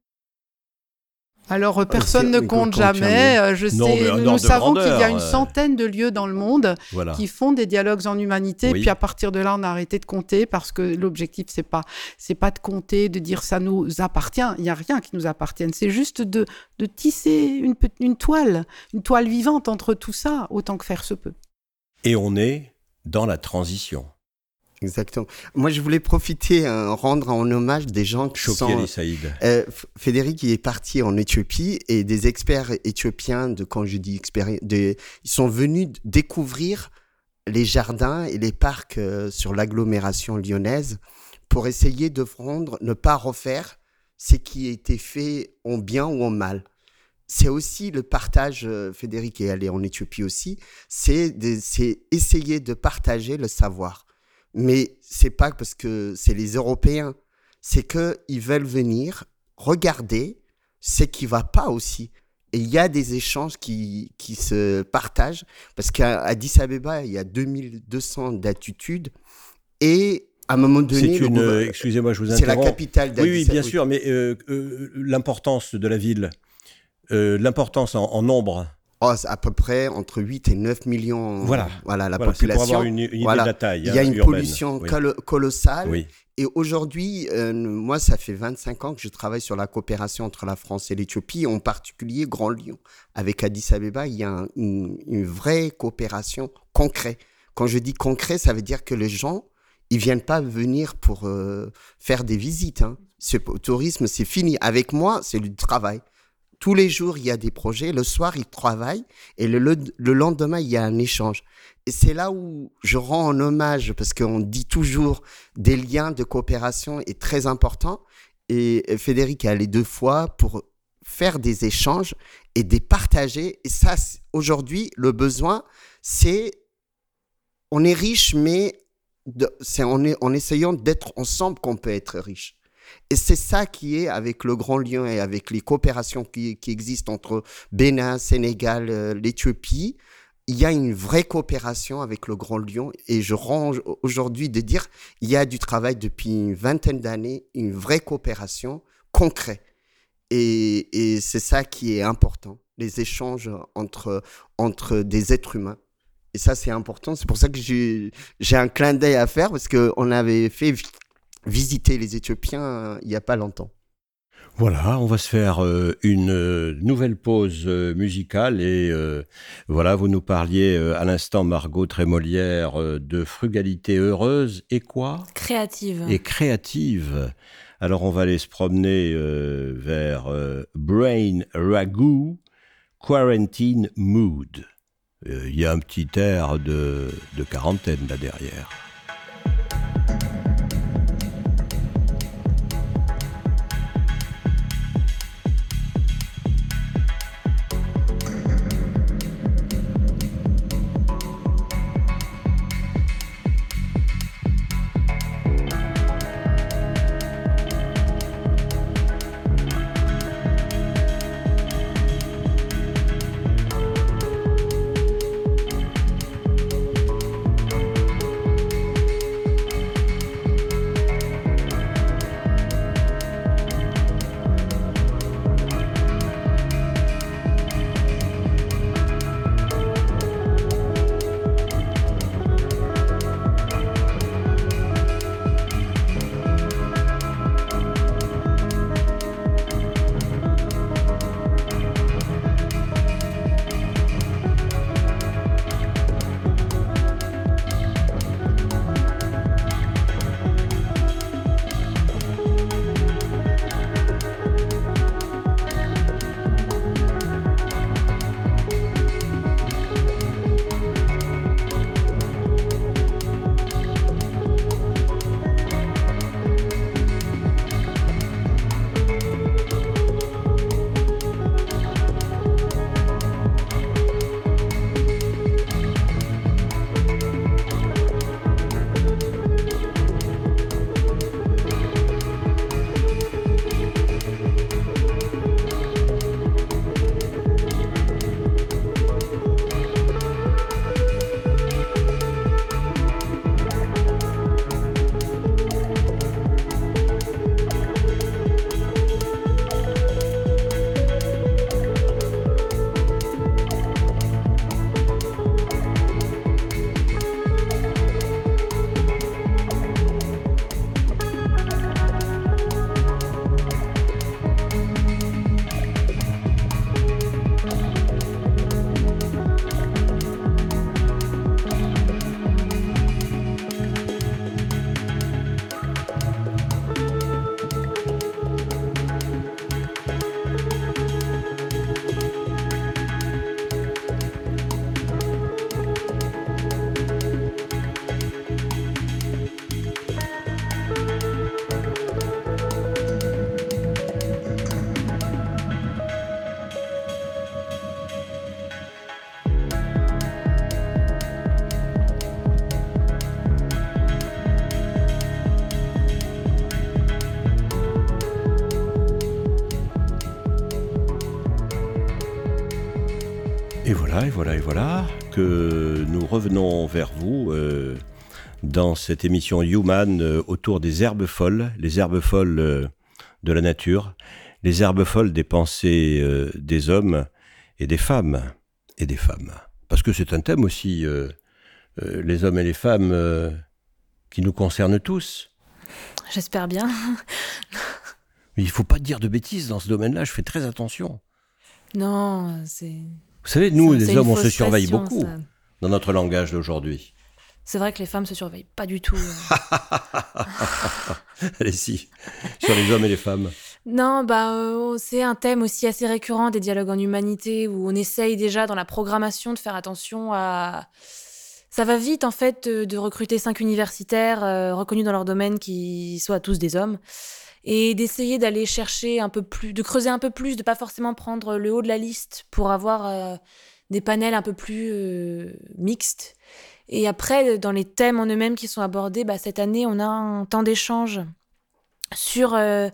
Alors, euh, personne ne compte jamais. Euh, je sais, nous, savons qu'il y a une centaine de lieux dans le monde qui font des dialogues en humanité. Puis à partir de là, on a arrêté de compter parce que l'objectif, c'est pas, c'est pas de compter, de dire ça nous appartient. Il n'y a rien qui nous appartienne. C'est juste de, de tisser une, une toile, une toile vivante entre tout ça, autant que faire se peut. Et on est dans la transition. Exactement. Moi, je voulais profiter, euh, rendre en hommage des gens qui Choqué sont... Saïd. Euh, Frédéric il est parti en Éthiopie et des experts éthiopiens, de quand je dis experts, de, ils sont venus découvrir les jardins et les parcs euh, sur l'agglomération lyonnaise pour essayer de rendre, ne pas refaire ce qui a été fait en bien ou en mal. C'est aussi le partage, euh, Frédéric est allé en Éthiopie aussi, c'est essayer de partager le savoir. Mais c'est pas parce que c'est les Européens, c'est que ils veulent venir regarder ce qui va pas aussi. Et il y a des échanges qui, qui se partagent parce qu'à Addis Abeba, il y a 2200 d'attitudes et à un moment donné, C'est une. Excusez-moi, je vous c'est la interromps. capitale d'Addis Oui, oui, bien Abeba. sûr, mais euh, euh, l'importance de la ville, euh, l'importance en, en nombre. Oh, à peu près entre 8 et 9 millions. Voilà. Voilà, la Voilà, c'est pour population. avoir une, une idée Voilà. de la taille. Il y a hein, une urbaine. pollution Oui. colossale. Oui. Et aujourd'hui, euh, moi, ça fait 25 ans que je travaille sur la coopération entre la France et l'Éthiopie, en particulier Grand Lyon. Avec Addis Abeba, il y a un- une, une vraie coopération concrète. Quand je dis concret, ça veut dire que les gens, ils viennent pas venir pour euh, faire des visites. Hein. Ce tourisme, c'est fini. Avec moi, c'est du travail. Tous les jours, il y a des projets. Le soir, ils travaillent. Et le, le, le lendemain, il y a un échange. Et c'est là où je rends en hommage, parce qu'on dit toujours des liens de coopération est très important. Et Frédéric est allé deux fois pour faire des échanges et des partager. Et ça, aujourd'hui, le besoin, c'est on est riche, mais c'est en, est- en essayant d'être ensemble qu'on peut être riche. Et c'est ça qui est avec le Grand Lyon et avec les coopérations qui, existent entre Bénin, Sénégal, euh, l'Éthiopie. Il y a une vraie coopération avec le Grand Lyon et je rends aujourd'hui de dire il y a du travail depuis une vingtaine d'années, une vraie coopération concrète. Et, c'est ça qui est important, les échanges entre, entre des êtres humains. Et ça, c'est important. C'est pour ça que j'ai un clin d'œil à faire parce qu'on avait fait visiter les Éthiopiens il n'y a pas longtemps. Voilà, on va se faire euh, une euh, nouvelle pause euh, musicale et euh, voilà, vous nous parliez euh, à l'instant, Margot Trémolière, euh, de frugalité heureuse et quoi? Créative. Et créative. Alors on va aller se promener euh, vers euh, Brain Ragout, Quarantine Mood. Euh, Il y a un petit air de, de quarantaine là derrière. Que nous revenons vers vous euh, dans cette émission Human euh, autour des herbes folles, les herbes folles euh, de la nature, les herbes folles des pensées des hommes et des femmes, et des femmes. Parce que c'est un thème aussi, les hommes et les femmes, qui nous concernent tous. J'espère bien. Mais il faut pas dire de bêtises dans ce domaine-là, je fais très attention. Non, c'est. Vous savez, nous, les hommes, on se surveille beaucoup ça. dans notre langage d'aujourd'hui. C'est vrai que les femmes se surveillent pas du tout. euh. [laughs] Allez, si, sur les hommes et les femmes. Non, bah, euh, c'est un thème aussi assez récurrent des dialogues en humanité où on essaye déjà dans la programmation de faire attention à. Ça va vite en fait de, de recruter cinq universitaires euh, reconnus dans leur domaine qui soient tous des hommes et d'essayer d'aller chercher un peu plus, de creuser un peu plus, de pas forcément prendre le haut de la liste pour avoir euh, des panels un peu plus euh, mixtes. Et après, dans les thèmes en eux-mêmes qui sont abordés, bah, cette année, on a un temps d'échange sur euh,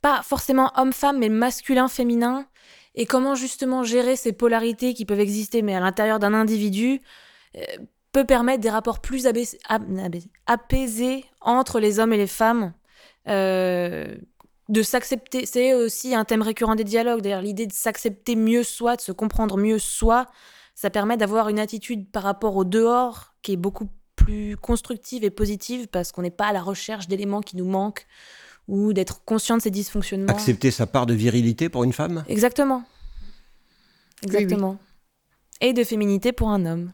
pas forcément homme-femme, mais masculin-féminin, et comment justement gérer ces polarités qui peuvent exister, mais à l'intérieur d'un individu, euh, peut permettre des rapports plus apaisés entre les hommes et les femmes. Euh, de s'accepter, c'est aussi un thème récurrent des dialogues. D'ailleurs, l'idée de s'accepter mieux soi, de se comprendre mieux soi, ça permet d'avoir une attitude par rapport au dehors qui est beaucoup plus constructive et positive parce qu'on n'est pas à la recherche d'éléments qui nous manquent ou d'être conscient de ces dysfonctionnements. Accepter sa part de virilité pour une femme? Exactement. oui. Exactement. Et de féminité pour un homme.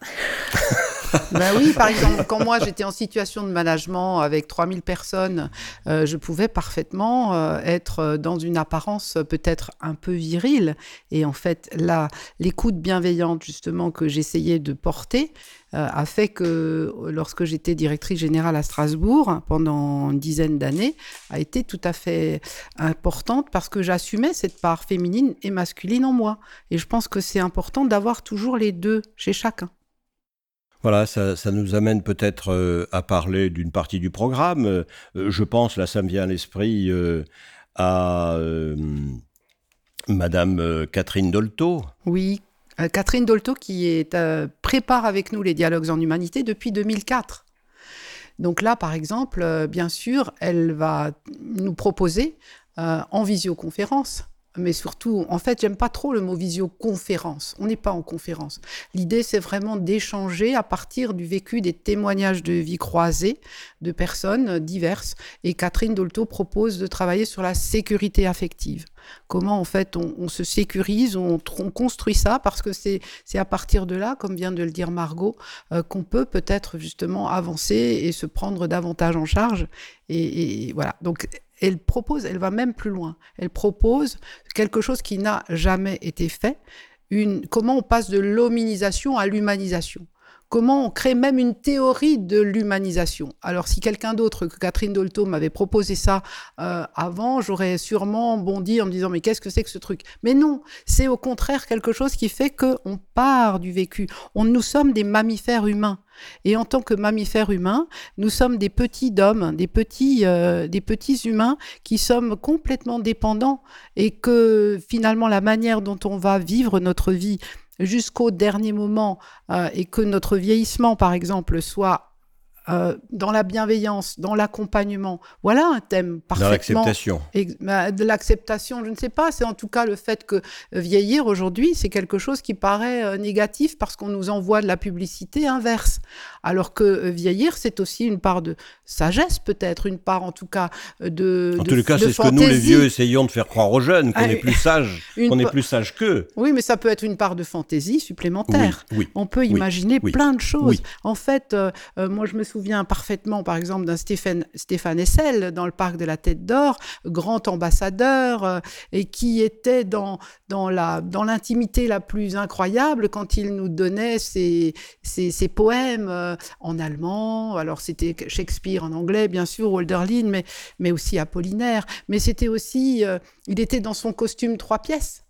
[laughs] Ben oui, par exemple, quand moi j'étais en situation de management avec 3000 personnes, euh, je pouvais parfaitement euh, être euh, dans une apparence peut-être un peu virile. Et en fait, là, l'écoute bienveillante justement que j'essayais de porter a fait que lorsque j'étais directrice générale à Strasbourg pendant une dizaine d'années, a été tout à fait importante parce que j'assumais cette part féminine et masculine en moi. Et je pense que c'est important d'avoir toujours les deux chez chacun. Voilà, ça, nous amène peut-être euh, à parler d'une partie du programme. Euh, je pense, là, ça me vient à l'esprit, euh, à Madame Catherine Dolto. Oui, Catherine Dolto qui prépare avec nous les dialogues en humanité depuis 2004. Donc là, par exemple, bien sûr, elle va nous proposer en visioconférence. Mais surtout, en fait, j'aime pas trop le mot visioconférence. On n'est pas en conférence. L'idée, c'est vraiment d'échanger à partir du vécu des témoignages de vie croisés de personnes diverses. Et Catherine Dolto propose de travailler sur la sécurité affective comment en fait on, se sécurise, on, on, construit ça, parce que c'est à partir de là, comme vient de le dire Margot, euh, qu'on peut peut-être justement avancer et se prendre davantage en charge. Et, voilà. Donc elle propose, elle va même plus loin. Elle propose quelque chose qui n'a jamais été fait. Une, comment on passe de l'hominisation à l'humanisation comment on crée même une théorie de l'humanisation. Alors si quelqu'un d'autre que Catherine Dolto m'avait proposé ça euh, avant, j'aurais sûrement bondi en me disant mais qu'est-ce que c'est que ce truc? Mais non, c'est au contraire quelque chose qui fait que on part du vécu. On, nous sommes des mammifères humains. Et en tant que mammifères humains, nous sommes des petits hommes, des petits, euh, des petits humains qui sommes complètement dépendants et que finalement la manière dont on va vivre notre vie jusqu'au dernier moment euh, et que notre vieillissement, par exemple, soit euh, dans la bienveillance, dans l'accompagnement. Voilà un thème parfaitement... Dans l'acceptation. Bah, de l'acceptation, je ne sais pas. C'est en tout cas le fait que vieillir aujourd'hui, c'est quelque chose qui paraît euh, négatif parce qu'on nous envoie de la publicité inverse. Alors que euh, vieillir, c'est aussi une part de sagesse, peut-être, une part en tout cas euh, de. En de, les cas, c'est ce que nous, les vieux, essayons de faire croire aux jeunes, qu'on ah, est plus sages, [laughs] qu'on est plus sages qu'eux. Oui, mais ça peut être une part de fantaisie supplémentaire. Oui, oui, On peut imaginer plein de choses. En fait, euh, moi, je me souviens parfaitement, par exemple, d'un Stéphane, Stéphane Essel dans le parc de la Tête d'Or, grand ambassadeur, euh, et qui était dans, dans, la, dans l'intimité la plus incroyable quand il nous donnait ses, ses, ses poèmes euh, en allemand. Alors, c'était Shakespeare en anglais, bien sûr, Walderlin, mais, mais aussi Apollinaire. Mais c'était aussi, euh, il était dans son costume trois pièces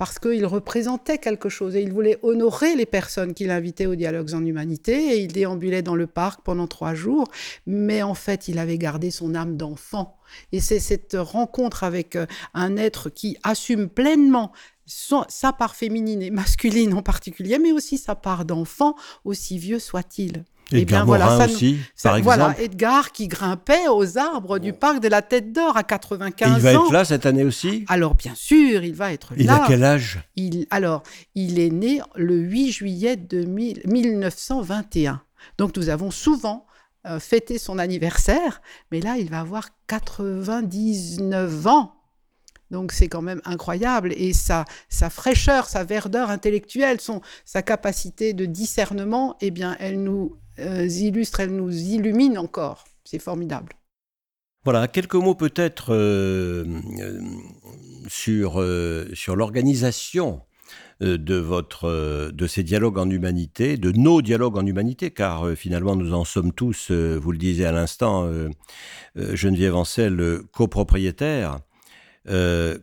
parce qu'il représentait quelque chose et il voulait honorer les personnes qu'il invitait aux dialogues en humanité et il déambulait dans le parc pendant trois jours, mais en fait il avait gardé son âme d'enfant. Et c'est cette rencontre avec euh, un être qui assume pleinement sa part féminine et masculine en particulier, mais aussi sa part d'enfant, aussi vieux soit-il. Et bien voilà, ça aussi, par exemple. Voilà, Edgar qui grimpait aux arbres du parc de la Tête d'Or à 95 ans. il va être là cette année aussi? Alors bien sûr, il va être là. Il a quel âge? Il, Alors, il est né le 8 juillet de 1921. Donc nous avons souvent euh, fêté son anniversaire, mais là, il va avoir 99 ans. Donc c'est quand même incroyable. Et sa, sa fraîcheur, sa verdeur intellectuelle, son, sa capacité de discernement, eh bien, elle nous euh, illustre, elle nous illumine encore. C'est formidable. Voilà, quelques mots peut-être euh, euh, sur, sur l'organisation de, votre, de ces dialogues en humanité, de nos dialogues en humanité, car finalement nous en sommes tous, vous le disiez à l'instant, Geneviève Ancel, copropriétaire,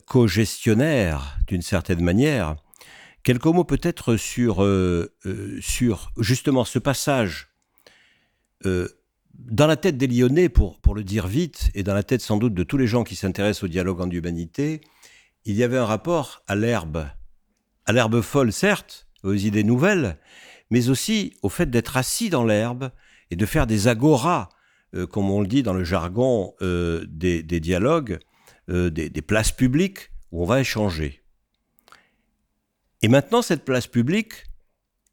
co-gestionnaire d'une certaine manière. Quelques mots peut-être sur, sur justement ce passage euh, dans la tête des Lyonnais, pour, pour le dire vite, et dans la tête sans doute de tous les gens qui s'intéressent au dialogue en humanité, il y avait un rapport à l'herbe. À l'herbe folle, certes, aux idées nouvelles, mais aussi au fait d'être assis dans l'herbe et de faire des agoras, euh, comme on le dit dans le jargon euh, des, dialogues, des, des places publiques où on va échanger. Et maintenant, cette place publique,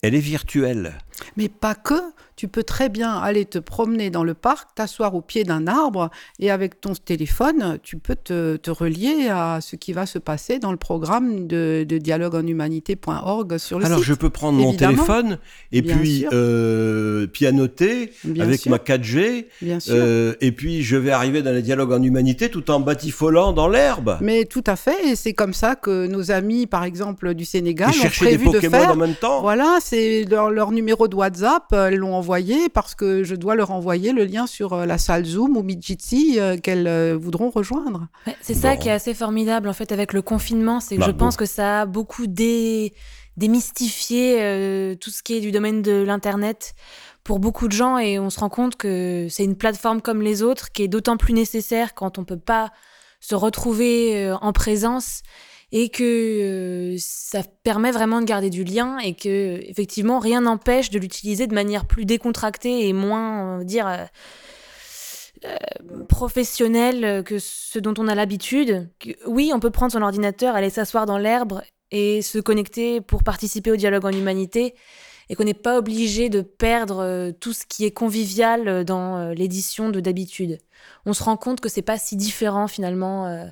elle est virtuelle. Mais pas que tu peux très bien aller te promener dans le parc, t'asseoir au pied d'un arbre et avec ton téléphone, tu peux te, relier à ce qui va se passer dans le programme de, de dialogueenhumanité.org sur le Alors, site. Alors je peux prendre mon téléphone et puis euh, pianoter avec ma 4G euh, et puis je vais arriver dans les dialogues en humanité tout en batifolant dans l'herbe. Mais tout à fait et c'est comme ça que nos amis par exemple du Sénégal ont prévu des Pokémon de faire. en même temps. Voilà, c'est leur, leur numéro de WhatsApp, elles l'ont envoyé parce que je dois leur envoyer le lien sur euh, la salle Zoom ou Midjitsi euh, qu'elles euh, voudront rejoindre. c'est ça qui est assez formidable en fait avec le confinement, c'est que bah, je pense que ça a beaucoup démystifié tout ce qui est du domaine de l'internet pour beaucoup de gens et on se rend compte que c'est une plateforme comme les autres qui est d'autant plus nécessaire quand on peut pas se retrouver en présence et que euh, ça permet vraiment de garder du lien et que effectivement rien n'empêche de l'utiliser de manière plus décontractée et moins dire euh, euh, professionnelle que ce dont on a l'habitude. Oui, on peut prendre son ordinateur, aller s'asseoir dans l'herbe et se connecter pour participer au dialogue en humanité et qu'on n'est pas obligé de perdre tout ce qui est convivial dans l'édition de d'habitude. On se rend compte que c'est pas si différent finalement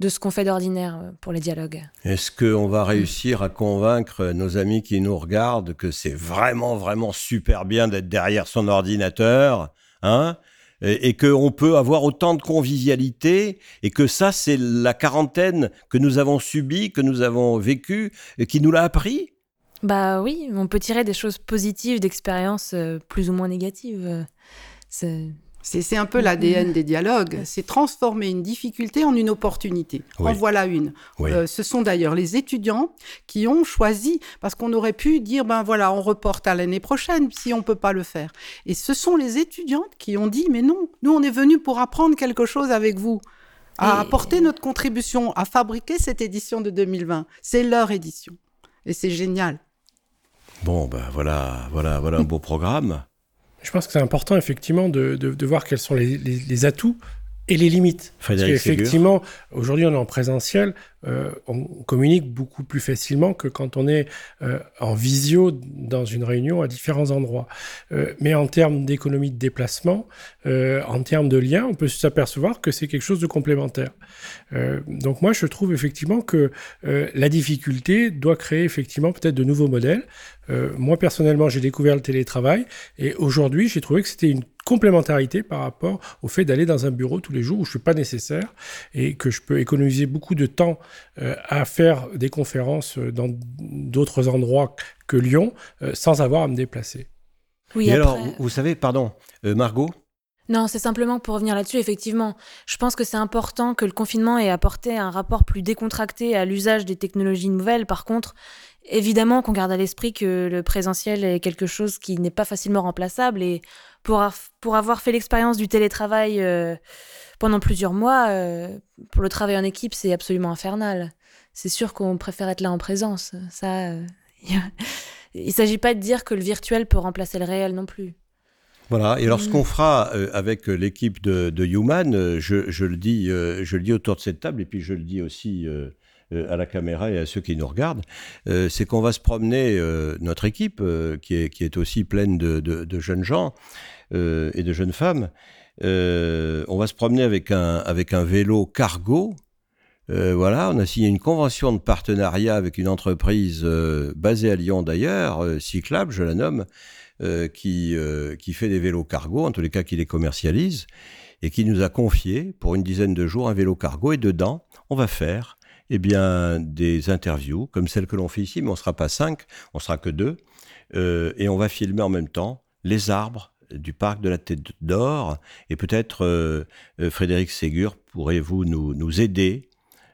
de ce qu'on fait d'ordinaire euh, pour les dialogues. Est-ce qu'on va réussir à convaincre nos amis qui nous regardent que c'est vraiment, vraiment super bien d'être derrière son ordinateur hein et, qu'on peut avoir autant de convivialité et que ça, c'est la quarantaine que nous avons subie, que nous avons vécue, et qui nous l'a appris? Bah oui, on peut tirer des choses positives d'expériences euh, plus ou moins négatives. C'est c'est un peu l'ADN des dialogues, c'est transformer une difficulté en une opportunité. En voilà une. Euh, ce sont d'ailleurs les étudiants qui ont choisi, parce qu'on aurait pu dire, ben voilà, on reporte à l'année prochaine si on ne peut pas le faire. Et ce sont les étudiantes qui ont dit, mais non, nous on est venus pour apprendre quelque chose avec vous, à apporter notre contribution, à fabriquer cette édition de 2020. C'est leur édition. Et c'est génial. Bon, ben voilà, voilà, voilà un beau programme. Je pense que c'est important effectivement de, voir quels sont les, atouts et les limites. Frédéric Parce qu'effectivement, aujourd'hui on est en présentiel, euh, on communique beaucoup plus facilement que quand on est euh, en visio dans une réunion à différents endroits. Euh, mais en termes d'économie de déplacement, en termes de lien, on peut s'apercevoir que c'est quelque chose de complémentaire. donc moi, je trouve effectivement que la difficulté doit créer effectivement peut-être de nouveaux modèles. moi, personnellement, j'ai découvert le télétravail et aujourd'hui, j'ai trouvé que c'était une complémentarité par rapport au fait d'aller dans un bureau tous les jours où je ne suis pas nécessaire et que je peux économiser beaucoup de temps euh, à faire des conférences euh, dans d'autres endroits que Lyon euh, sans avoir à me déplacer. Oui, Et alors, vous, savez, pardon, Margot? Non, c'est simplement pour revenir là-dessus, effectivement. Je pense que c'est important que le confinement ait apporté un rapport plus décontracté à l'usage des technologies nouvelles. Par contre, évidemment qu'on garde à l'esprit que le présentiel est quelque chose qui n'est pas facilement remplaçable. Et pour, pour avoir fait l'expérience du télétravail euh, pendant plusieurs mois, euh, pour le travail en équipe, c'est absolument infernal. C'est sûr qu'on préfère être là en présence. Ça, euh, [laughs] il ne s'agit pas de dire que le virtuel peut remplacer le réel non plus. Voilà, et alors ce mm. qu'on fera avec l'équipe de, Human, je, le dis, je le dis autour de cette table, et puis je le dis aussi à la caméra et à ceux qui nous regardent, c'est qu'on va se promener, notre équipe, qui, est, qui est aussi pleine de, jeunes gens et de jeunes femmes, on va se promener avec un, avec un vélo cargo. voilà, on a signé une convention de partenariat avec une entreprise basée à Lyon d'ailleurs, Cyclable, je la nomme, euh, qui, euh, qui fait des vélos cargo, en tous les cas qui les commercialise, et qui nous a confié pour une dizaine de jours un vélo cargo. Et dedans, on va faire eh bien, des interviews comme celles que l'on fait ici, mais on ne sera pas cinq, on sera que deux. Euh, et on va filmer en même temps les arbres du parc de la Tête d'Or. Et peut-être, Frédéric Ségur, pourrez-vous nous, nous aider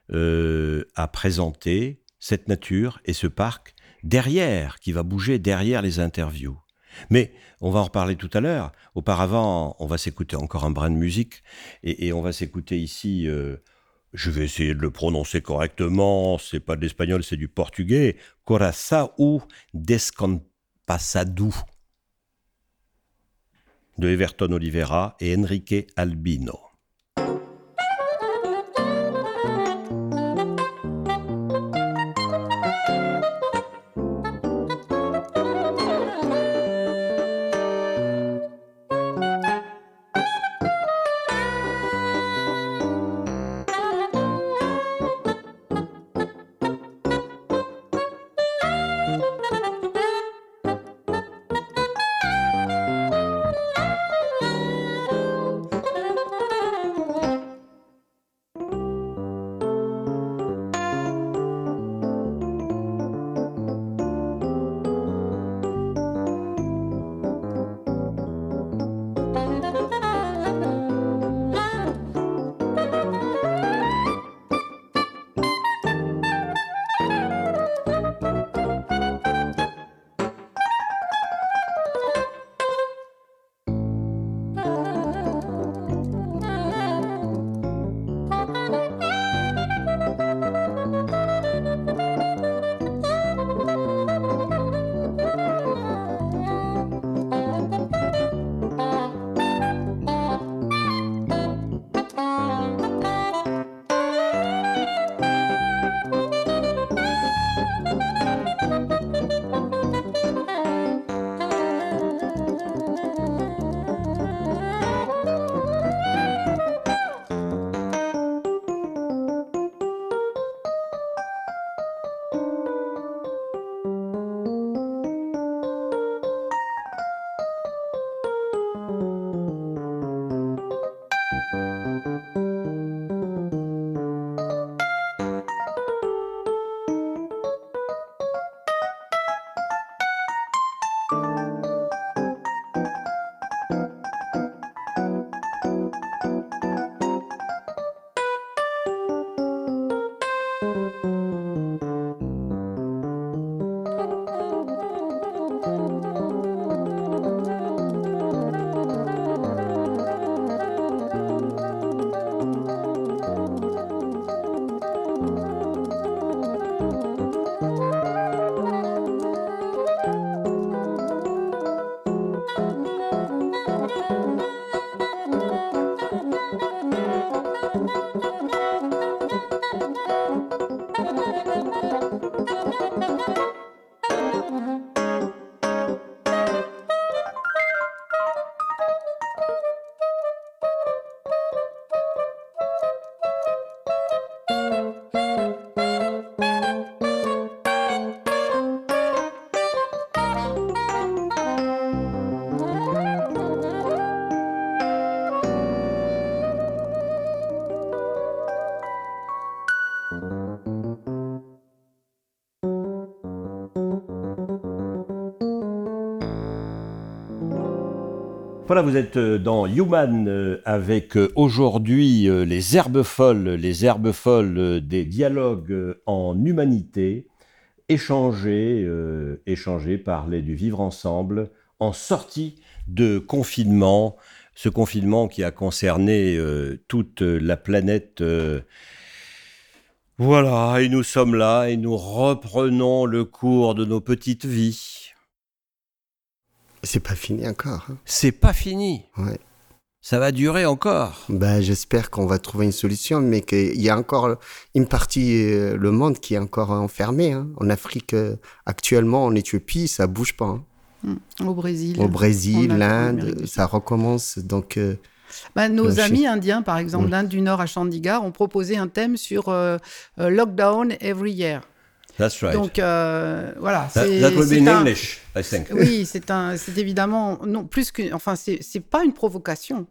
à présenter cette nature et ce parc derrière, qui va bouger derrière les interviews. Mais on va en reparler tout à l'heure. Auparavant, on va s'écouter encore un brin de musique et, on va s'écouter ici. Euh, je vais essayer de le prononcer correctement. C'est pas de l'espagnol, c'est du portugais. Coração Descompassado de Everton Oliveira et Enrique Albino. Voilà, vous êtes euh, dans Human euh, avec euh, aujourd'hui les herbes folles, les herbes folles des dialogues en humanité, échanger, échanger, parler du vivre ensemble en sortie de confinement, ce confinement qui a concerné toute la planète. Voilà, et nous sommes là et nous reprenons le cours de nos petites vies. C'est pas fini encore. Hein. C'est pas fini. Ouais. Ça va durer encore. Bah, j'espère qu'on va trouver une solution, mais qu'il y a encore une partie, euh, le monde qui est encore enfermé. Hein. En Afrique, euh, actuellement, en Éthiopie, ça bouge pas. Hein. Hmm. Au Brésil. Au Brésil, l'Inde, ça recommence. Donc. Euh, bah, nos amis indiens, par exemple, l'Inde du Nord à Chandigarh, ont proposé un thème sur Lockdown Every Year. That's right. Donc euh, voilà. That, that will be in English, I think. Oui, c'est un, c'est évidemment non plus que, enfin c'est pas une provocation.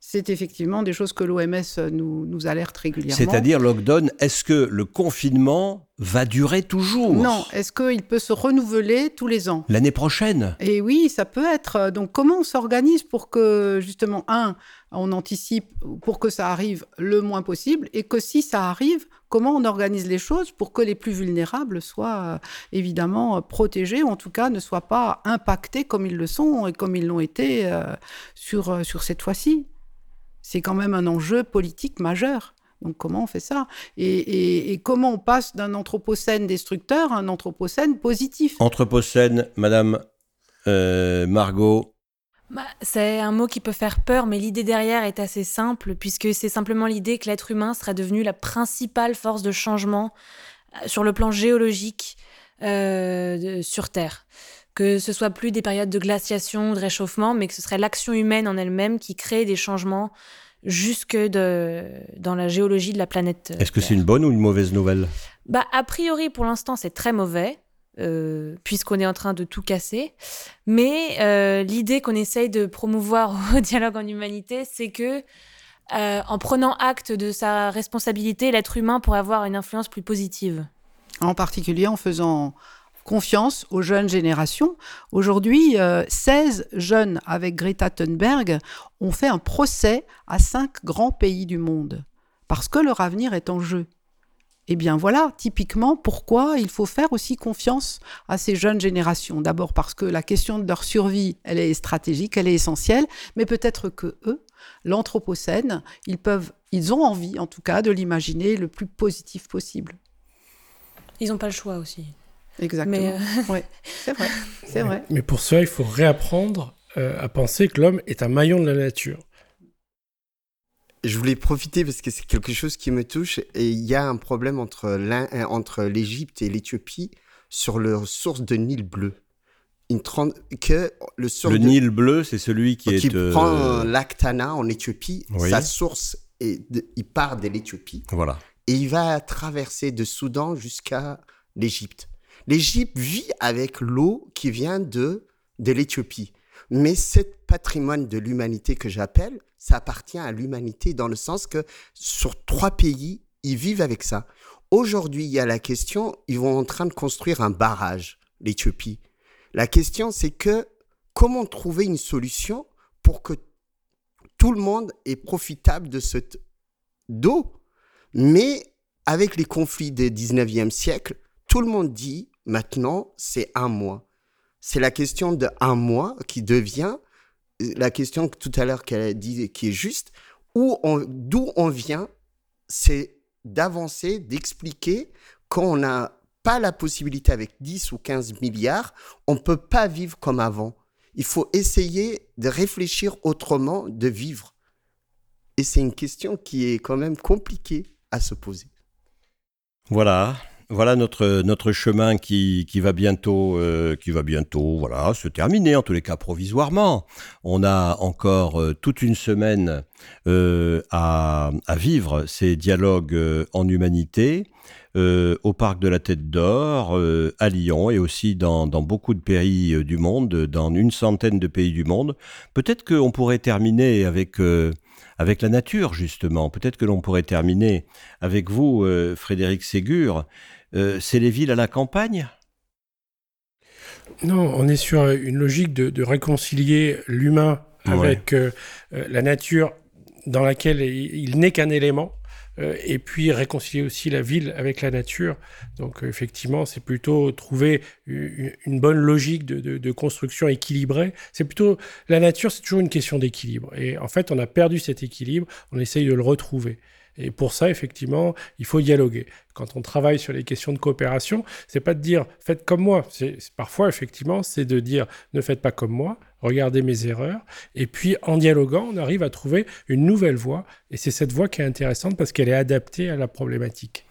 C'est effectivement des choses que l'OMS nous, nous alerte régulièrement. C'est-à-dire, lockdown, est-ce que le confinement va durer toujours? Non, est-ce qu'il peut se renouveler tous les ans? L'année prochaine? Et oui, ça peut être. Donc comment on s'organise pour que, justement, un, on anticipe pour que ça arrive le moins possible, et que si ça arrive, comment on organise les choses pour que les plus vulnérables soient euh, évidemment protégés, ou en tout cas ne soient pas impactés comme ils le sont et comme ils l'ont été euh, sur, euh, sur cette fois-ci? C'est quand même un enjeu politique majeur. Donc comment on fait ça? Et, comment on passe d'un anthropocène destructeur à un anthropocène positif? Anthropocène, Madame Margot, bah, c'est un mot qui peut faire peur, mais l'idée derrière est assez simple, puisque c'est simplement l'idée que l'être humain serait devenu la principale force de changement euh, sur le plan géologique euh, sur Terre. Que ce soit plus des périodes de glaciation, de réchauffement, mais que ce serait l'action humaine en elle-même qui crée des changements jusque de, dans la géologie de la planète. Est-ce que c'est une bonne ou une mauvaise nouvelle? Bah, A priori, pour l'instant, c'est très mauvais. Euh, puisqu'on est en train de tout casser. Mais euh, l'idée qu'on essaye de promouvoir [laughs] au dialogue en humanité, c'est que euh, en prenant acte de sa responsabilité, l'être humain pourrait avoir une influence plus positive. En particulier en faisant confiance aux jeunes générations. Aujourd'hui, 16 jeunes avec Greta Thunberg ont fait un procès à cinq grands pays du monde parce que leur avenir est en jeu. Eh bien voilà, typiquement, pourquoi il faut faire aussi confiance à ces jeunes générations. D'abord parce que la question de leur survie, elle est stratégique, elle est essentielle, mais peut-être que eux, l'anthropocène, ils peuvent, ils ont envie, en tout cas, de l'imaginer le plus positif possible. Ils n'ont pas le choix aussi. Exactement. Mais euh, c'est vrai, c'est vrai. Mais pour ça, il faut réapprendre euh, à penser que l'homme est un maillon de la nature je voulais profiter parce que c'est quelque chose qui me touche et il y a un problème entre euh, entre l'Égypte et l'Éthiopie sur leur source de Nil bleu. Une que le, le Nil bleu, c'est celui qui, qui est euh... prend l'Aktana en Éthiopie. Sa source est il part de l'Éthiopie. Voilà. Et il va traverser de Soudan jusqu'à l'Égypte. L'Égypte vit avec l'eau qui vient de de l'Éthiopie. Mais ce patrimoine de l'humanité que j'appelle, ça appartient à l'humanité dans le sens que sur trois pays, ils vivent avec ça. Aujourd'hui, il y a la question, ils vont en train de construire un barrage, l'Éthiopie. La question, c'est que comment trouver une solution pour que tout le monde est profitable de cette eau, mais avec les conflits du 19e siècle, tout le monde dit maintenant c'est un mois. C'est la question de un mois qui devient la question tout à l'heure qu'elle a dit qui est juste, d'où on vient, c'est d'avancer, d'expliquer qu'on n'a pas la possibilité avec 10 ou 15 milliards, on ne peut pas vivre comme avant. Il faut essayer de réfléchir autrement, de vivre. Et c'est une question qui est quand même compliquée à se poser. Voilà, voilà notre, notre chemin qui, qui va bientôt, euh, qui va bientôt voilà, se terminer, en tous les cas provisoirement. On a encore euh, toute une semaine euh, à, vivre ces dialogues en humanité. au parc de la Tête d'Or, à Lyon et aussi dans, dans, beaucoup de pays du monde, dans une centaine de pays du monde. Peut-être qu'on pourrait terminer avec avec la nature, justement. Peut-être que l'on pourrait terminer avec vous, Frédéric Ségur, euh, c'est les villes à la campagne? Non, on est sur une logique de, réconcilier l'humain avec la nature dans laquelle il n'est qu'un élément euh, et puis réconcilier aussi la ville avec la nature. Donc euh, effectivement, c'est plutôt trouver une bonne logique de, construction équilibrée. C'est plutôt la nature, c'est toujours une question d'équilibre. Et en fait, on a perdu cet équilibre, on essaye de le retrouver. Et pour ça, effectivement, il faut dialoguer. Quand on travaille sur les questions de coopération, c'est pas de dire faites comme moi. Parfois, effectivement, c'est de dire ne faites pas comme moi, regardez mes erreurs. Et puis, en dialoguant, on arrive à trouver une nouvelle voie. Et c'est cette voie qui est intéressante parce qu'elle est adaptée à la problématique.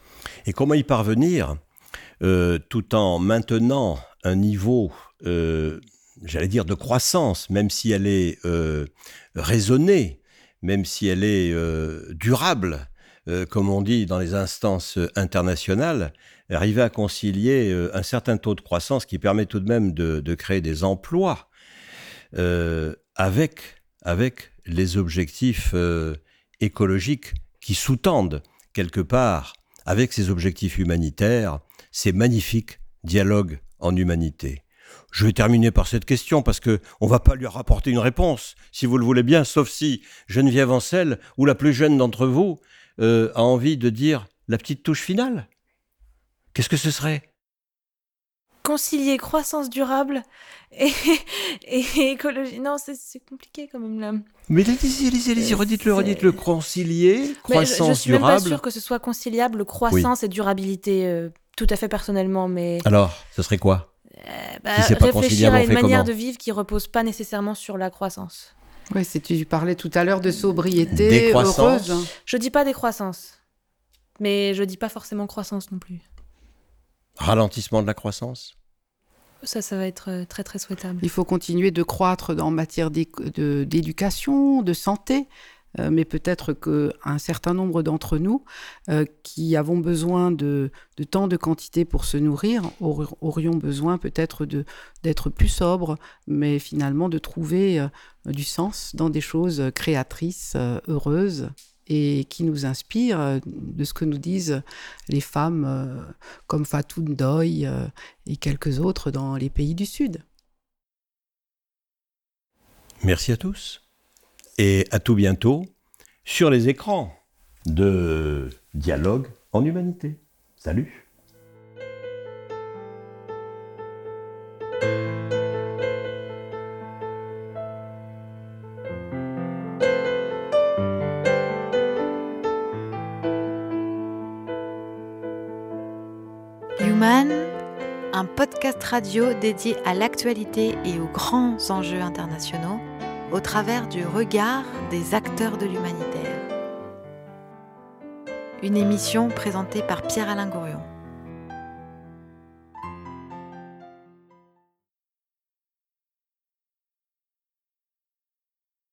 Et comment y parvenir euh, tout en maintenant un niveau, euh, j'allais dire, de croissance, même si elle est euh, raisonnée, même si elle est durable? Euh, comme on dit dans les instances internationales, arriver à concilier euh, un certain taux de croissance qui permet tout de même de, créer des emplois euh, avec, avec les objectifs écologiques qui sous-tendent quelque part avec ces objectifs humanitaires, ces magnifiques dialogues en humanité. Je vais terminer par cette question parce que on va pas lui rapporter une réponse, si vous le voulez bien, sauf si Geneviève Ancel ou la plus jeune d'entre vous euh, a envie de dire la petite touche finale Qu'est-ce que ce serait? Concilier croissance durable et, [laughs] écologie. Non, c'est compliqué quand même là. Mais allez-y, allez-y, allez-y, redites-le, redites-le. Concilier, croissance je, je suis Même pas sûre que ce soit conciliable, croissance et durabilité, euh, tout à fait personnellement. Mais alors, ce serait quoi? Euh, bah, Réfléchir à une manière de vivre qui repose pas nécessairement sur la croissance. Oui, tu parlais tout à l'heure de sobriété heureuse. Je dis pas décroissance, mais je dis pas forcément croissance non plus. Ralentissement de la croissance? Ça, ça va être euh, très très souhaitable. Il faut continuer de croître en matière d'éducation, de santé, euh, mais peut-être qu'un certain nombre d'entre nous euh, qui avons besoin de, tant de quantité pour se nourrir aurions besoin peut-être d'être plus sobres, mais finalement de trouver euh, du sens dans des choses créatrices, heureuses et qui nous inspirent de ce que nous disent les femmes comme Fatou Ndoye et quelques autres dans les pays du Sud. Merci à tous et à tout bientôt sur les écrans de Dialogue en Humanité. Salut Human, un podcast radio dédié à l'actualité et aux grands enjeux internationaux au travers du regard des acteurs de l'humanitaire. Une émission présentée par Pierre-Alain Gourion.